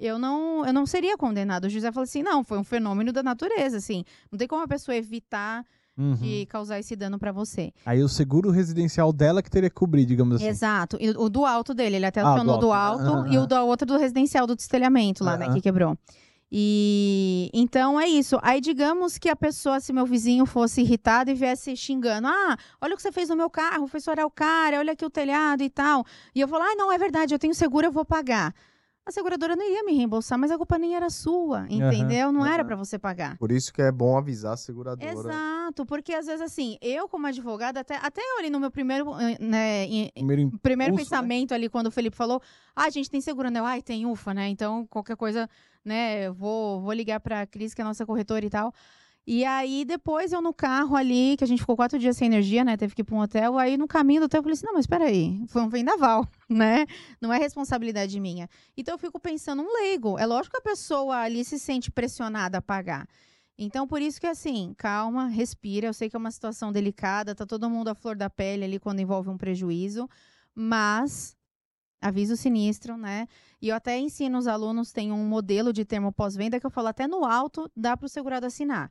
eu não, eu não seria condenado. O José falou assim, não, foi um fenômeno da natureza, assim. Não tem como a pessoa evitar Uhum. de causar esse dano pra você. Aí o seguro residencial dela que teria que cobrir, digamos assim. Exato. E o do alto dele, ele até Ah, acionou do do alto. alto Ah, e o do outro do residencial, do destelhamento lá, né, que quebrou. E então é isso. Aí digamos que a pessoa, se meu vizinho fosse irritado e viesse xingando, ah, olha o que você fez no meu carro, foi estourar o cara, olha aqui o telhado e tal. E eu falo, ah, não, é verdade, eu tenho seguro, eu vou pagar. A seguradora não iria me reembolsar, mas a culpa nem era sua, entendeu? Não era aham. pra você pagar. Por isso que é bom avisar a seguradora. Exato, porque às vezes assim, eu como advogada, até, até eu ali no meu primeiro, eh, né, em- Primeiro im- primeiro Impulso, né? pensamento ali quando o Felipe falou, ah, a gente tem seguro, né? Ai, tem ufa, né? Então qualquer coisa, né, eu vou, vou ligar pra Cris, que é a nossa corretora e tal. E aí depois eu no carro ali, que a gente ficou quatro dias sem energia, né? Teve que ir pra um hotel. Aí no caminho do hotel eu falei assim, não, mas peraí, foi um vendaval, [laughs] né? Não é responsabilidade minha. Então eu fico pensando, um leigo. É lógico que a pessoa ali se sente pressionada a pagar. Então, por isso que, assim, calma, respira. Eu sei que é uma situação delicada, tá todo mundo à flor da pele ali quando envolve um prejuízo, mas aviso sinistro, né? E eu até ensino os alunos, tem um modelo de termo pós-venda que eu falo até no alto, dá para o segurado assinar.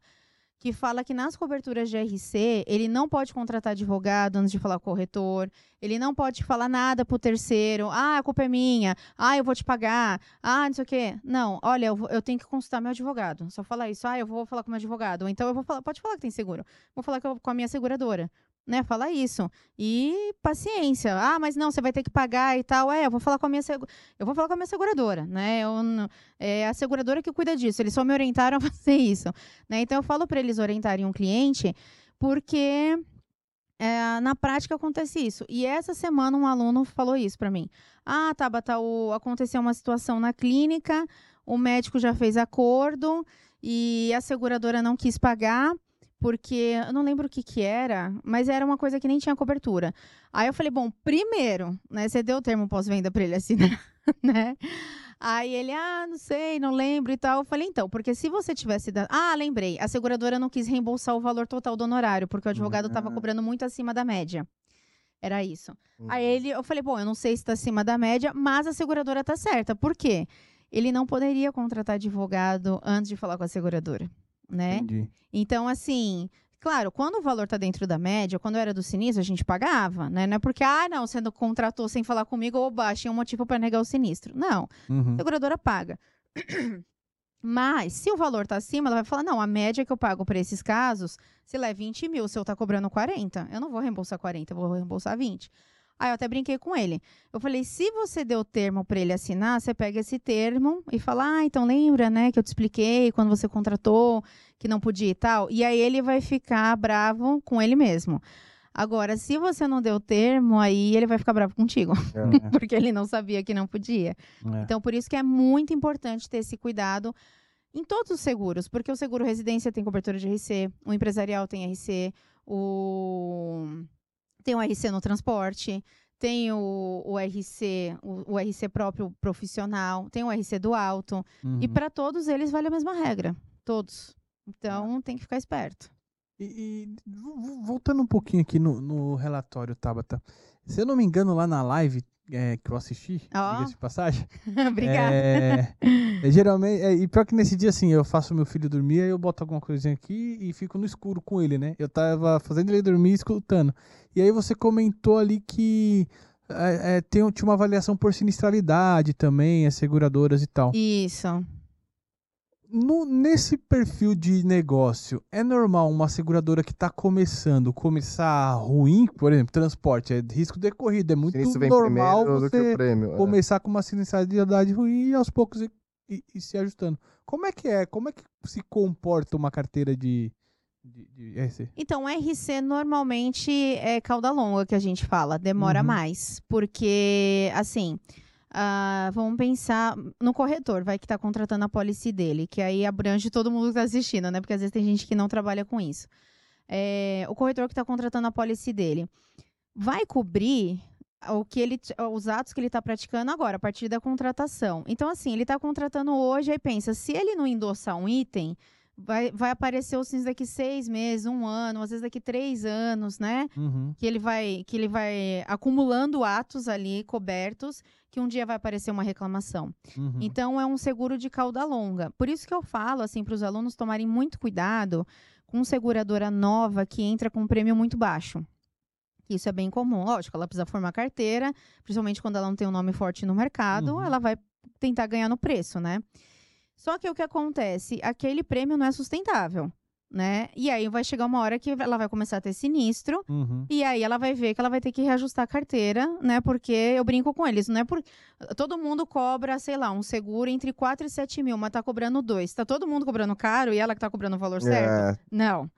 Que fala que nas coberturas de RC, ele não pode contratar advogado antes de falar com o corretor, ele não pode falar nada pro terceiro, ah, a culpa é minha, ah, eu vou te pagar, ah, não sei o quê. Não, olha, eu, vou- eu tenho que consultar meu advogado. Só falar isso, ah, eu vou falar com meu advogado. Ou então eu vou falar, pode falar que tem seguro. Vou falar com com a minha seguradora. Né, fala isso. E paciência. Ah, mas não, você vai ter que pagar e tal. É, eu vou falar com a minha eu vou falar com a minha seguradora, né? Eu é a seguradora que cuida disso. Eles só me orientaram a [laughs] fazer isso, né? Então eu falo para eles orientarem um cliente, porque é, na prática acontece isso. E essa semana um aluno falou isso para mim. Ah, Tabata, o, aconteceu uma situação na clínica, o médico já fez acordo e a seguradora não quis pagar porque eu não lembro o que que era, mas era uma coisa que nem tinha cobertura. Aí eu falei, bom, primeiro, né, você deu o termo pós-venda para ele assinar, [laughs] né? Aí ele, ah, não sei, não lembro e tal. Eu falei, então, porque se você tivesse dado. Ah, lembrei, a seguradora não quis reembolsar o valor total do honorário, porque o advogado estava Ah. cobrando muito acima da média. Era isso. Uhum. Aí ele, eu falei, bom, eu não sei se está acima da média, mas a seguradora tá certa. Por quê? Ele não poderia contratar advogado antes de falar com a seguradora, né? Entendi. Então, assim, claro, quando o valor tá dentro da média, quando era do sinistro, a gente pagava, né? Não é porque, ah, não, você não contratou sem falar comigo, ou baixa, um motivo para negar o sinistro. Não, Uhum. a seguradora paga. [clears throat] Mas, se o valor tá acima, ela vai falar: não, a média que eu pago para esses casos, se lá é 20 mil, se eu tá cobrando 40, eu não vou reembolsar 40, eu vou reembolsar 20. Aí eu até brinquei com ele. Eu falei: se você deu termo para ele assinar, você pega esse termo e fala: ah, então lembra, né, que eu te expliquei quando você contratou que não podia e tal. E aí ele vai ficar bravo com ele mesmo. Agora, se você não deu termo, aí ele vai ficar bravo contigo, É. [laughs] porque ele não sabia que não podia. É. Então, por isso que é muito importante ter esse cuidado em todos os seguros, porque o seguro residência tem cobertura de RC, o empresarial tem RC, o tem o RC no transporte, tem o, o RC, o, o RC próprio profissional, tem o RC do alto, e Uhum. para todos eles vale a mesma regra, todos. Então, tem que ficar esperto. E, e vo- vo- voltando um pouquinho aqui no, no relatório, Tabata. Se eu não me engano, lá na live é, que eu assisti, Ó. diga-se de passagem. [laughs] Obrigada. É, é, geralmente, é, e pior que nesse dia, assim, eu faço meu filho dormir, aí eu boto alguma coisinha aqui e fico no escuro com ele, né? Eu tava fazendo ele dormir e escutando. E aí você comentou ali que é, é, tem, tinha uma avaliação por sinistralidade também, as seguradoras e tal. Isso. No- nesse perfil de negócio, é normal uma seguradora que está começando começar ruim, por exemplo, transporte, é risco decorrido, é muito normal você prêmio. é. começar com uma sinistralidade ruim e aos poucos ir, ir- ir se ajustando. Como é que é? Como é que se comporta uma carteira de, de, de RC? Então, RC normalmente é cauda longa que a gente fala, demora Uhum. mais. Porque, assim, ah, vamos pensar no corretor, vai que está contratando a policy dele, que aí abrange todo mundo que está assistindo, né? Porque às vezes tem gente que não trabalha com isso. É, o corretor que está contratando a policy dele vai cobrir o que ele, os atos que ele está praticando agora, a partir da contratação. Então, assim, ele está contratando hoje, aí pensa, se ele não endossar um item, vai, vai aparecer o CINS daqui seis meses, um ano, às vezes daqui três anos, né? Uhum. Que ele vai, que ele vai acumulando atos ali cobertos, que um dia vai aparecer uma reclamação. Uhum. Então é um seguro de cauda longa. Por isso que eu falo assim para os alunos tomarem muito cuidado com seguradora nova que entra com um prêmio muito baixo. Isso é bem comum. Lógico, ela precisa formar carteira, principalmente quando ela não tem um nome forte no mercado, Uhum. ela vai tentar ganhar no preço, né? Só que o que acontece? Aquele prêmio não é sustentável, né? E aí vai chegar uma hora que ela vai começar a ter sinistro, Uhum. e aí ela vai ver que ela vai ter que reajustar a carteira, né? Porque eu brinco com eles, não é por. Todo mundo cobra, sei lá, um seguro entre 4 e 7 mil, mas tá cobrando dois. Tá todo mundo cobrando caro e ela que tá cobrando o valor certo? É, Não.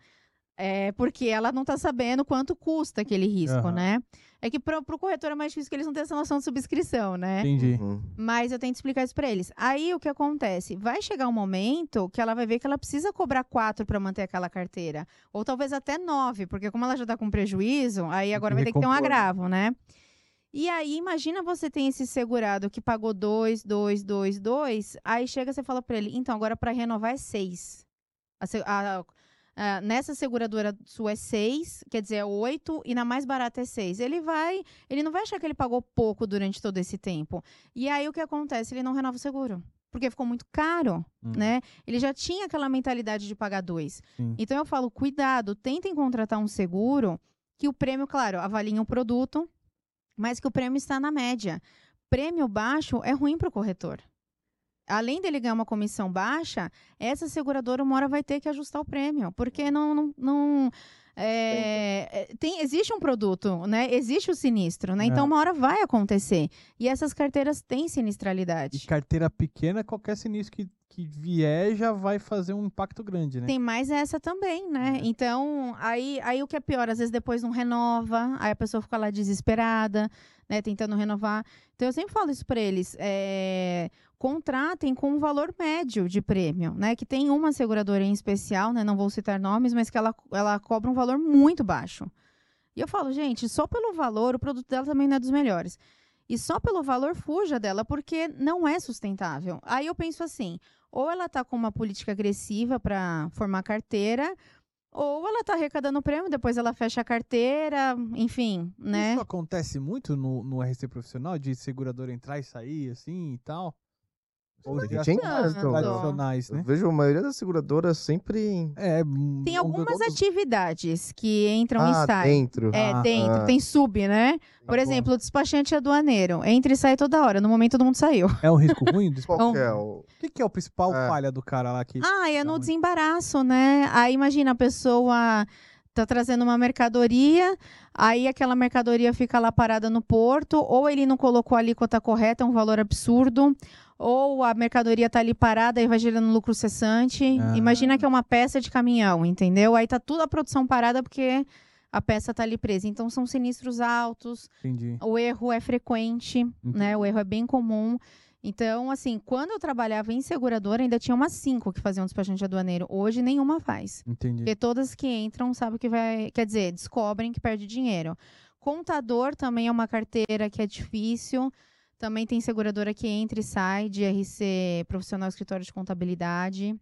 É porque ela não tá sabendo quanto custa aquele risco, Aham. né? É que pro, pro corretor é mais difícil que eles não têm essa noção de subscrição, né? Entendi. uhum. Mas eu tento explicar isso pra eles. Aí o que acontece? Vai chegar um momento que ela vai ver que ela precisa cobrar quatro para manter aquela carteira. Ou talvez até nove, porque como ela já tá com prejuízo, aí agora vai ter que ter um né? agravo, né? E aí, imagina você tem esse segurado que pagou dois, dois, dois, dois. Aí chega você fala pra ele, então agora para renovar é seis. A se- a- a- nessa seguradora sua é seis, quer dizer, é oito, e na mais barata é seis. Ele vai, ele não vai achar que ele pagou pouco durante todo esse tempo. E aí o que acontece? Ele não renova o seguro. Porque ficou muito caro, Hum. né? Ele já tinha aquela mentalidade de pagar dois. Sim. Então eu falo, cuidado, tentem contratar um seguro que o prêmio, claro, avalie o produto, mas que o prêmio está na média. Prêmio baixo é ruim para o corretor. Além dele ganhar uma comissão baixa, essa seguradora uma hora vai ter que ajustar o prêmio, porque não, não, não é, tem, existe um produto, né? Existe o sinistro, né? Então É. uma hora vai acontecer. E essas carteiras têm E sinistralidade. carteira pequena, qualquer sinistro que, que vier já vai fazer um impacto grande, né? Tem mais essa também, né? É. Então, aí, aí o que é pior, às vezes depois não renova, aí a pessoa fica lá desesperada, né? Tentando renovar. Então, eu sempre falo isso para eles. é, contratem com um valor médio de prêmio, né? Que tem uma seguradora em especial, né? Não vou citar nomes, mas que ela, ela cobra um valor muito baixo. E eu falo, gente, só pelo valor, o produto dela também não é dos melhores. E só pelo valor, fuja dela, porque não é sustentável. Aí eu penso assim, ou ela está com uma política agressiva para formar carteira, ou ela tá arrecadando prêmio, depois ela fecha a carteira, enfim, né? Isso acontece muito no, no RC profissional, de seguradora entrar e sair, assim, e tal? Ou A gente ações entra, então. tradicionais, Eu né? vejo a maioria das seguradoras sempre. É, Tem um- algumas todos- atividades que entram ah, e saem. dentro. É, Ah, dentro, ah. tem sub, né? Por Tá exemplo, o despachante aduaneiro. Entra e sai toda hora. No momento todo mundo saiu. É um risco ruim? Qual Então- [laughs] que é o. O que, que é o principal É. falha do cara lá que. Ah, é no desembaraço, né? Aí imagina a pessoa tá trazendo uma mercadoria, aí aquela mercadoria fica lá parada no porto, ou ele não colocou a alíquota correta, é um valor absurdo, ou a mercadoria tá ali parada e vai gerando lucro cessante. Ah. Imagina que é uma peça de caminhão, entendeu? Aí tá tudo a produção parada porque a peça tá ali presa. Então são sinistros altos, Entendi. o erro é frequente, né? O erro é bem comum. Então, assim, quando eu trabalhava em seguradora, ainda tinha umas cinco que faziam despachante aduaneiro. Hoje, nenhuma faz. Entendi. Porque todas que entram sabem que vai. Quer dizer, descobrem que perde dinheiro. Contador também é uma carteira que é difícil. Também tem seguradora que entra e sai de RC profissional escritório de contabilidade.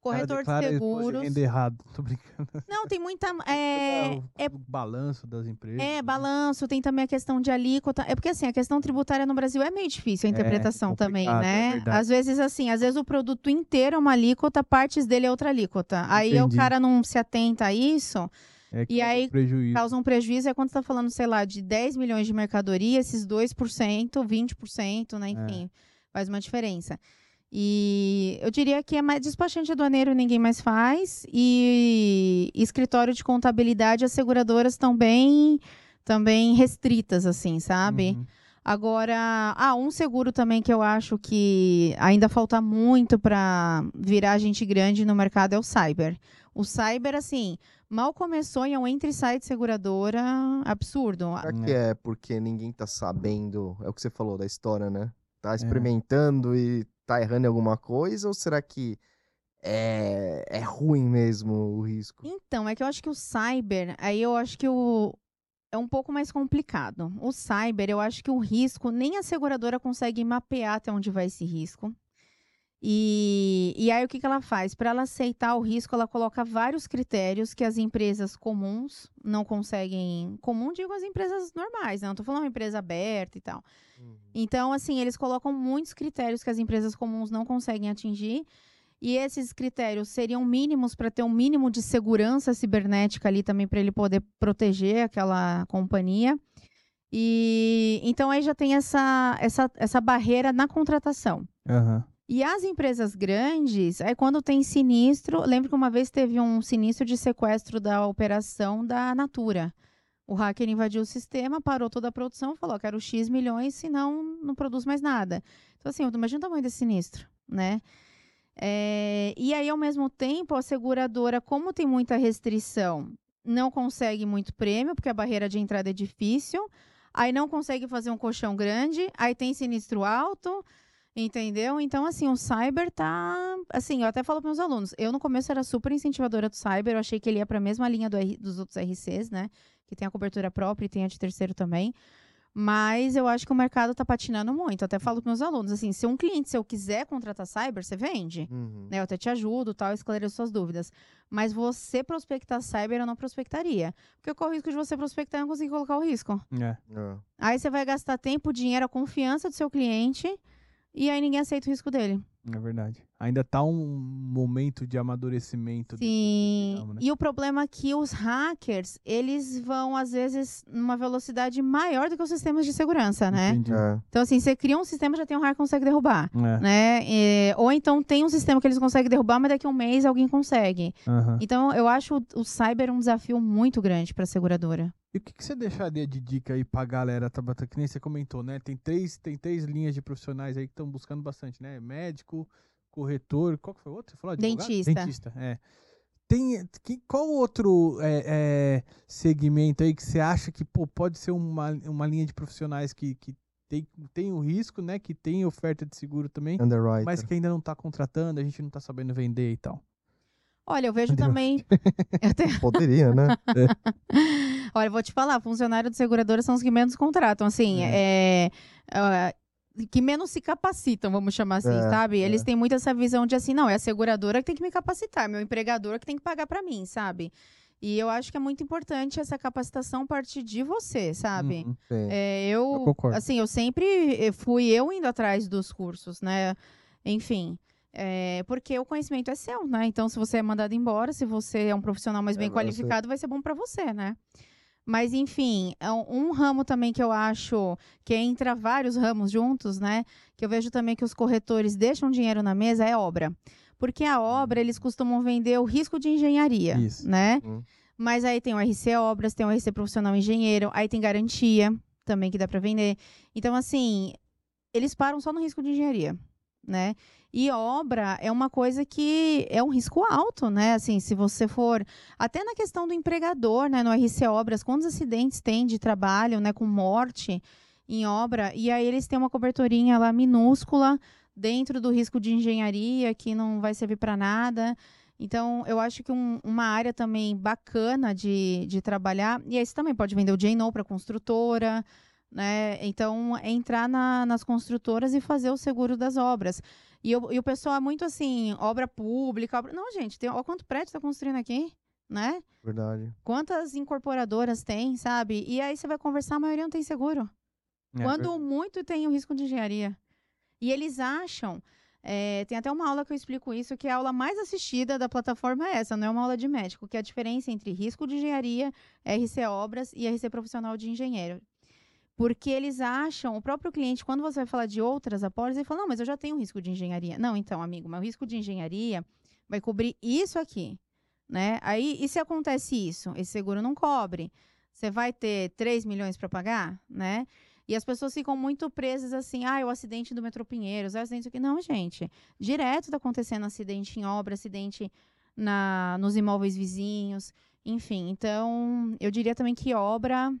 O Corretor de seguros. renda errado. [laughs] Tô brincando. Não, [laughs] tem muita. É, o, é o balanço das empresas. É, né? balanço, tem também a questão de alíquota. É porque, assim, a questão tributária no Brasil é meio difícil a É, interpretação também, complicado, é né? verdade. às vezes, assim, às vezes o produto inteiro é uma alíquota, partes dele é outra alíquota. Aí o Entendi. cara não se atenta a isso, É, E aí, prejuízo. causa um prejuízo. É quando você tá falando, sei lá, de 10 milhões de mercadoria, esses 2%, 20%, né? Enfim, faz uma diferença. E eu diria que é mais despachante aduaneiro ninguém mais faz. E escritório de contabilidade, as seguradoras estão bem também restritas, assim, sabe? Uhum. Agora, ah, um seguro também que eu acho que ainda falta muito para virar gente grande no mercado é o cyber. O cyber, assim, mal começou e é um entre e sai de seguradora absurdo. Será que é porque ninguém tá sabendo? É o que você falou da história, né? É. Tá experimentando e tá errando em alguma coisa? Ou será que é, é ruim mesmo o risco? Então, é que eu acho que o cyber, aí eu acho que o é um pouco mais complicado. O cyber, eu acho que o risco, nem a seguradora consegue mapear até onde vai esse risco. E, e aí, o que, que ela faz? Para ela aceitar o risco, ela coloca vários critérios que as empresas comuns não conseguem. Comum, digo as empresas normais, né? não estou falando uma empresa aberta e tal. Então, assim, eles colocam muitos critérios que as empresas comuns não conseguem atingir. E esses critérios seriam mínimos para ter um mínimo de segurança cibernética ali também para ele poder proteger aquela companhia. E então aí já tem essa, essa, essa barreira na contratação. Aham. E as empresas grandes, aí quando tem sinistro, lembro que uma vez teve um sinistro de sequestro da operação da Natura. O hacker invadiu o sistema, parou toda a produção, falou: quero X milhões, senão não produz mais nada. Então, assim, imagina o tamanho desse sinistro, né? É, e aí, ao mesmo tempo, a seguradora, como tem muita restrição, não consegue muito prêmio, porque a barreira de entrada é difícil. Aí não consegue fazer um colchão grande, aí tem sinistro alto, entendeu? Então, assim, o cyber tá. Assim, eu até falo para meus alunos, eu no começo era super incentivadora do cyber, eu achei que ele ia para a mesma linha do R- dos outros RCs, né? Que tem a cobertura própria e tem a de terceiro também. Mas eu acho que o mercado tá patinando muito. Eu até falo para meus alunos, assim, se um cliente seu quiser contratar cyber, você vende. Uhum. Né, eu até te ajudo, tal, esclareço suas dúvidas. Mas você prospectar cyber, eu não prospectaria. Porque qual o risco de você prospectar e não conseguir colocar o risco? É. É. Aí você vai gastar tempo, dinheiro, a confiança do seu cliente e aí ninguém aceita o risco dele. É verdade. Ainda tá um momento de amadurecimento. desse- Sim. desse né? E o problema é que os hackers, eles vão, às vezes, numa velocidade maior do que os sistemas de segurança, né? Entendi. É. Então, assim, você cria um sistema, já tem um hacker que consegue derrubar. É. Né? E- ou então tem um sistema que eles conseguem derrubar, mas daqui a um mês alguém consegue. Aham. Então, eu acho o, o cyber um desafio muito grande para a seguradora. E o que, que você deixaria de dica aí pra galera, Tabata? Que nem você comentou, né? Tem três, tem três linhas de profissionais aí que estão buscando bastante, né? Médico, corretor, qual que foi o outro? Você falou? Dentista. Dentista, é. Tem, que, qual outro é, é, segmento aí que você acha que pô, pode ser uma, uma linha de profissionais que, que tem, tem o risco, né? Que tem oferta de seguro também, Underwriter. mas que ainda não tá contratando, a gente não tá sabendo vender e tal. Olha, eu vejo também. [laughs] eu tenho- Poderia, né? [laughs] Olha, eu vou te falar, funcionário de seguradora são os que menos contratam. Assim, é. ah, que menos se capacitam, vamos chamar assim, É, sabe? é. Eles têm muito essa visão de assim, não, é a seguradora que tem que me capacitar, é meu empregador que tem que pagar pra mim, sabe? E eu acho que é muito importante essa capacitação partir de você, sabe? Uhum. É, Eu eu, assim, eu sempre eh, fui eu indo atrás dos cursos, né? Enfim, é, porque o conhecimento é seu, né? Então, se você é mandado embora, se você é um profissional mais É, bem você- qualificado, vai ser bom para você, né? Mas, enfim, é um, um ramo também que eu acho que entra vários ramos juntos, né? Que eu vejo também que os corretores deixam dinheiro na mesa é obra. Porque a obra, eles costumam vender o risco de engenharia, Isso. né? Hum. Mas aí tem o RC Obras, tem o RC Profissional Engenheiro, aí tem garantia também que dá para vender. Então, assim, eles param só no risco de engenharia, né? E obra é uma coisa que é um risco alto, né? Assim, se você for. Até na questão do empregador, né? No RC Obras, quantos acidentes tem de trabalho, né? Com morte em obra. E aí eles têm uma coberturinha lá minúscula dentro do risco de engenharia que não vai servir para nada. Então, eu acho que um- uma área também bacana de, de trabalhar. E aí você também pode vender o JNO para construtora, né? Então, é entrar na- nas construtoras e fazer o seguro das obras. E, eu- e o pessoal é muito assim, obra pública. obra- Não, gente, tem, olha quanto prédio está construindo aqui, né? Verdade. Quantas incorporadoras tem, sabe? E aí você vai conversar, a maioria não tem seguro. É Quando muito tem o risco de engenharia. E eles acham. é, tem até uma aula que eu explico isso, que a aula mais assistida da plataforma é essa, não é uma aula de médico, que é a diferença entre risco de engenharia, RC Obras e RC Profissional de Engenheiro. Porque eles acham, o próprio cliente, quando você vai falar de outras apólices, ele fala, não, mas eu já tenho risco de engenharia. Não, então, amigo, mas o risco de engenharia vai cobrir isso aqui, né? Aí, e se acontece isso? Esse seguro não cobre. Você vai ter 3 milhões para pagar, né? E as pessoas ficam muito presas assim, ah, o acidente do metrô Pinheiros, o acidente aqui. Não, gente. Direto tá acontecendo acidente em obra, acidente na, nos imóveis vizinhos, enfim. Então, eu diria também que obra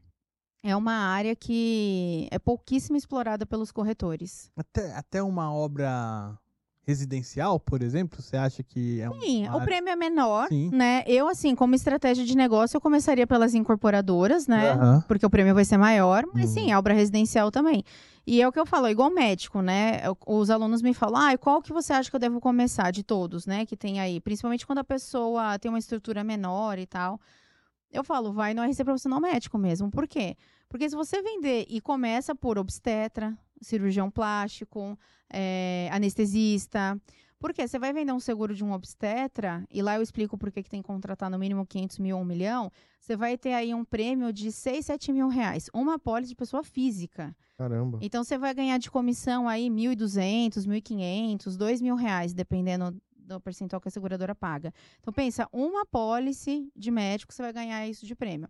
é uma área que é pouquíssimo explorada pelos corretores. Até, até uma obra residencial, por exemplo, você acha que é Sim, o área... prêmio é menor, Sim. né? Eu, assim, como estratégia de negócio, eu começaria pelas incorporadoras, né? Porque o prêmio vai ser maior, mas Uhum. sim, a obra residencial também. E é o que eu falo, é igual médico, né? Os alunos me falam, ah, e qual que você acha que eu devo começar de todos, né? Que tem aí, principalmente quando a pessoa tem uma estrutura menor e tal. Eu falo, vai no RC profissional médico mesmo. Por quê? Porque se você vender e começa por obstetra, cirurgião plástico, eh, anestesista, porque você vai vender um seguro de um obstetra, e lá eu explico por que tem que contratar no mínimo 500 mil ou um milhão, você vai ter aí um prêmio de 6, 7 mil reais. Uma apólice de pessoa física. Caramba. Então, você vai ganhar de comissão aí 1.200, 1.500, 2 mil reais, dependendo do percentual que a seguradora paga. Então, pensa, uma apólice de médico, você vai ganhar isso de prêmio.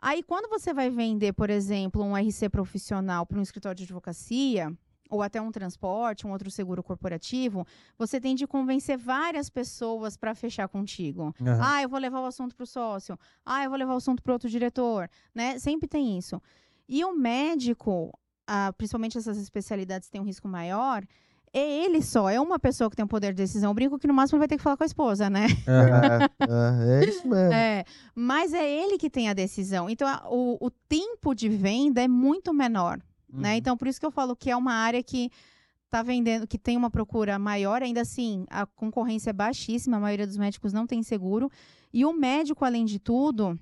Aí, quando você vai vender, por exemplo, um RC profissional para um escritório de advocacia, ou até um transporte, um outro seguro corporativo, você tem de convencer várias pessoas para fechar contigo. Aham. Ah, eu vou levar o assunto para o sócio. Ah, eu vou levar o assunto para outro diretor, né? Sempre tem isso. E o médico, ah, principalmente essas especialidades têm um risco maior, é ele só, é uma pessoa que tem o poder de decisão. Eu brinco que no máximo ele vai ter que falar com a esposa, né? Aham. É, é, é isso mesmo. É, mas é ele que tem a decisão. Então, a- o, o tempo de venda é muito menor, né? Uhum. Então, por isso que eu falo que é uma área que tá vendendo, que tem uma procura maior, ainda assim, a concorrência é baixíssima, a maioria dos médicos não tem seguro. E o médico, além de tudo,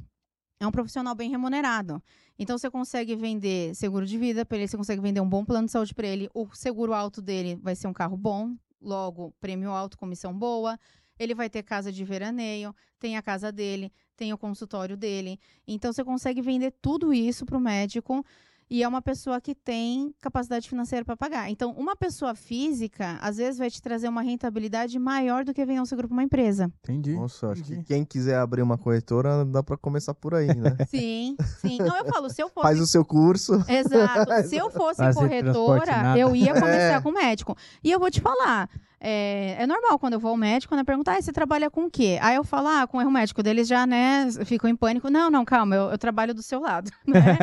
é um profissional bem remunerado. Então, você consegue vender seguro de vida para ele, você consegue vender um bom plano de saúde para ele, o seguro alto dele vai ser um carro bom, logo, prêmio alto, comissão boa. Ele vai ter casa de veraneio, tem a casa dele, tem o consultório dele. Então, você consegue vender tudo isso para o médico e é uma pessoa que tem capacidade financeira para pagar. Então, uma pessoa física, às vezes, vai te trazer uma rentabilidade maior do que vender um seguro para uma empresa. Entendi. Nossa, acho que entendi. quem quiser abrir uma corretora, dá pra começar por aí, né? [laughs] Sim, sim. Não, eu falo, se eu fosse. Faz o seu curso. Exato. [laughs] Se eu fosse Fazer corretora, eu ia começar [laughs] É. com médico. E eu vou te falar. É, é normal quando eu vou ao médico, eu perguntar, ah, você trabalha com o quê? Aí eu falo, ah, com erro médico. Deles já, né, ficam em pânico. Não, não, calma, eu, eu trabalho do seu lado. [laughs] né?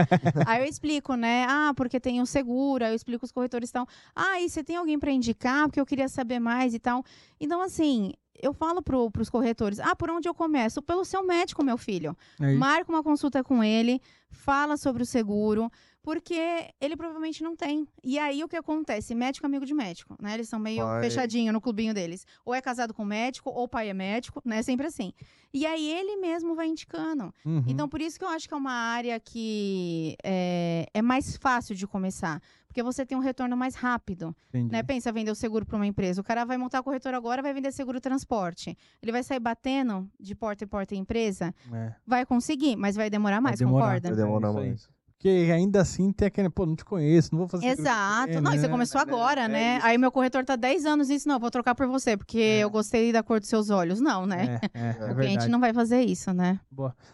aí eu explico, né? Ah, porque tem um seguro, aí eu explico os corretores estão. Ah, e você tem alguém para indicar? Porque eu queria saber mais e tal. Então, assim, eu falo pro, pros corretores, ah, por onde eu começo? Pelo seu médico, meu filho. É. Marca uma consulta com ele, fala sobre o seguro, porque ele provavelmente não tem. E aí o que acontece? Médico é amigo de médico, né? Eles são meio Pai. fechadinho no clubinho deles. Ou é casado com médico, ou o pai é médico, né? Sempre assim. E aí ele mesmo vai indicando. Uhum. Então, por isso que eu acho que é uma área que é, é mais fácil de começar. Porque você tem um retorno mais rápido. Entendi. Né? Pensa vender o seguro para uma empresa. O cara vai montar a corretora agora, vai vender seguro transporte. Ele vai sair batendo de porta em porta em empresa? É. Vai conseguir, mas vai demorar mais, demorar. concorda? Vai demorar É mais. Porque ainda assim tem aquele, pô, não te conheço, não vou fazer Exato. você, não, e você né? começou agora, É né? Aí meu corretor tá 10 anos nisso, não, vou trocar por você, porque É. eu gostei da cor dos seus olhos. Não, né? É, é, [laughs] é o cliente verdade. não vai fazer isso, né?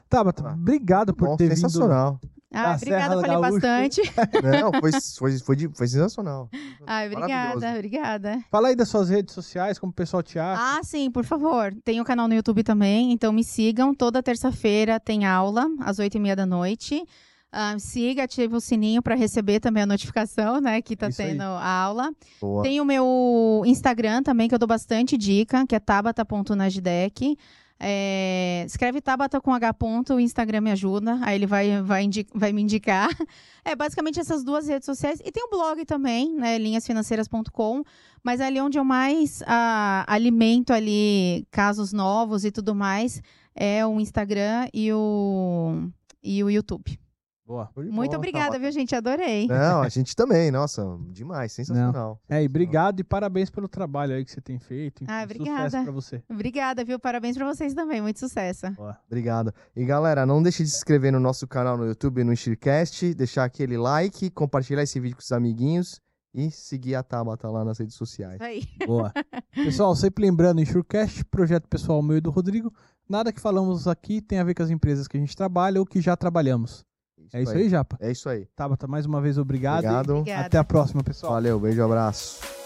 Tabata, Ah. obrigado por Bom, ter vindo. sensacional. Ah, Da obrigada, Serra falei Gaúcha. bastante. [laughs] Não, foi, foi, foi, de- foi sensacional. Ai, obrigada, obrigada. Fala aí das suas redes sociais, como o pessoal te acha. Ah, sim, por favor. Tem o canal no YouTube também, então me sigam. Toda terça-feira tem aula, às oito e meia da noite. Ah, siga, ative o sininho para receber também a notificação, né, que tá Isso aí. tendo a aula. Boa. Tem o meu Instagram também, que eu dou bastante dica, que é tabata.najdec. É, escreve Tabata com H ponto, o Instagram me ajuda, aí ele vai, vai, vai me indicar. [laughs] É basicamente essas duas redes sociais. E tem o blog também, né, linhasfinanceiras.com, mas ali onde eu mais ah, alimento ali casos novos e tudo mais é o Instagram e o, e o YouTube. Boa. Muito bola, obrigada, Tabata. viu, gente? Adorei. Não, a gente também, nossa, demais, sensacional. É, e obrigado e parabéns pelo trabalho aí que você tem feito. Ah, obrigada. Sucesso pra você. Obrigada, viu? Parabéns pra vocês também. Muito sucesso. Boa. Obrigado. E galera, não deixe de se inscrever no nosso canal no YouTube no Enxercast, deixar aquele like, compartilhar esse vídeo com os amiguinhos e seguir a Tabata lá nas redes sociais. Aí. Boa. [laughs] Pessoal, sempre lembrando, Insurecast, projeto pessoal meu e do Rodrigo, nada que falamos aqui tem a ver com as empresas que a gente trabalha ou que já trabalhamos. É isso aí, Japa. É isso aí. Tabata, mais uma vez, obrigado. Obrigado. Até a próxima, pessoal. Valeu, beijo, abraço.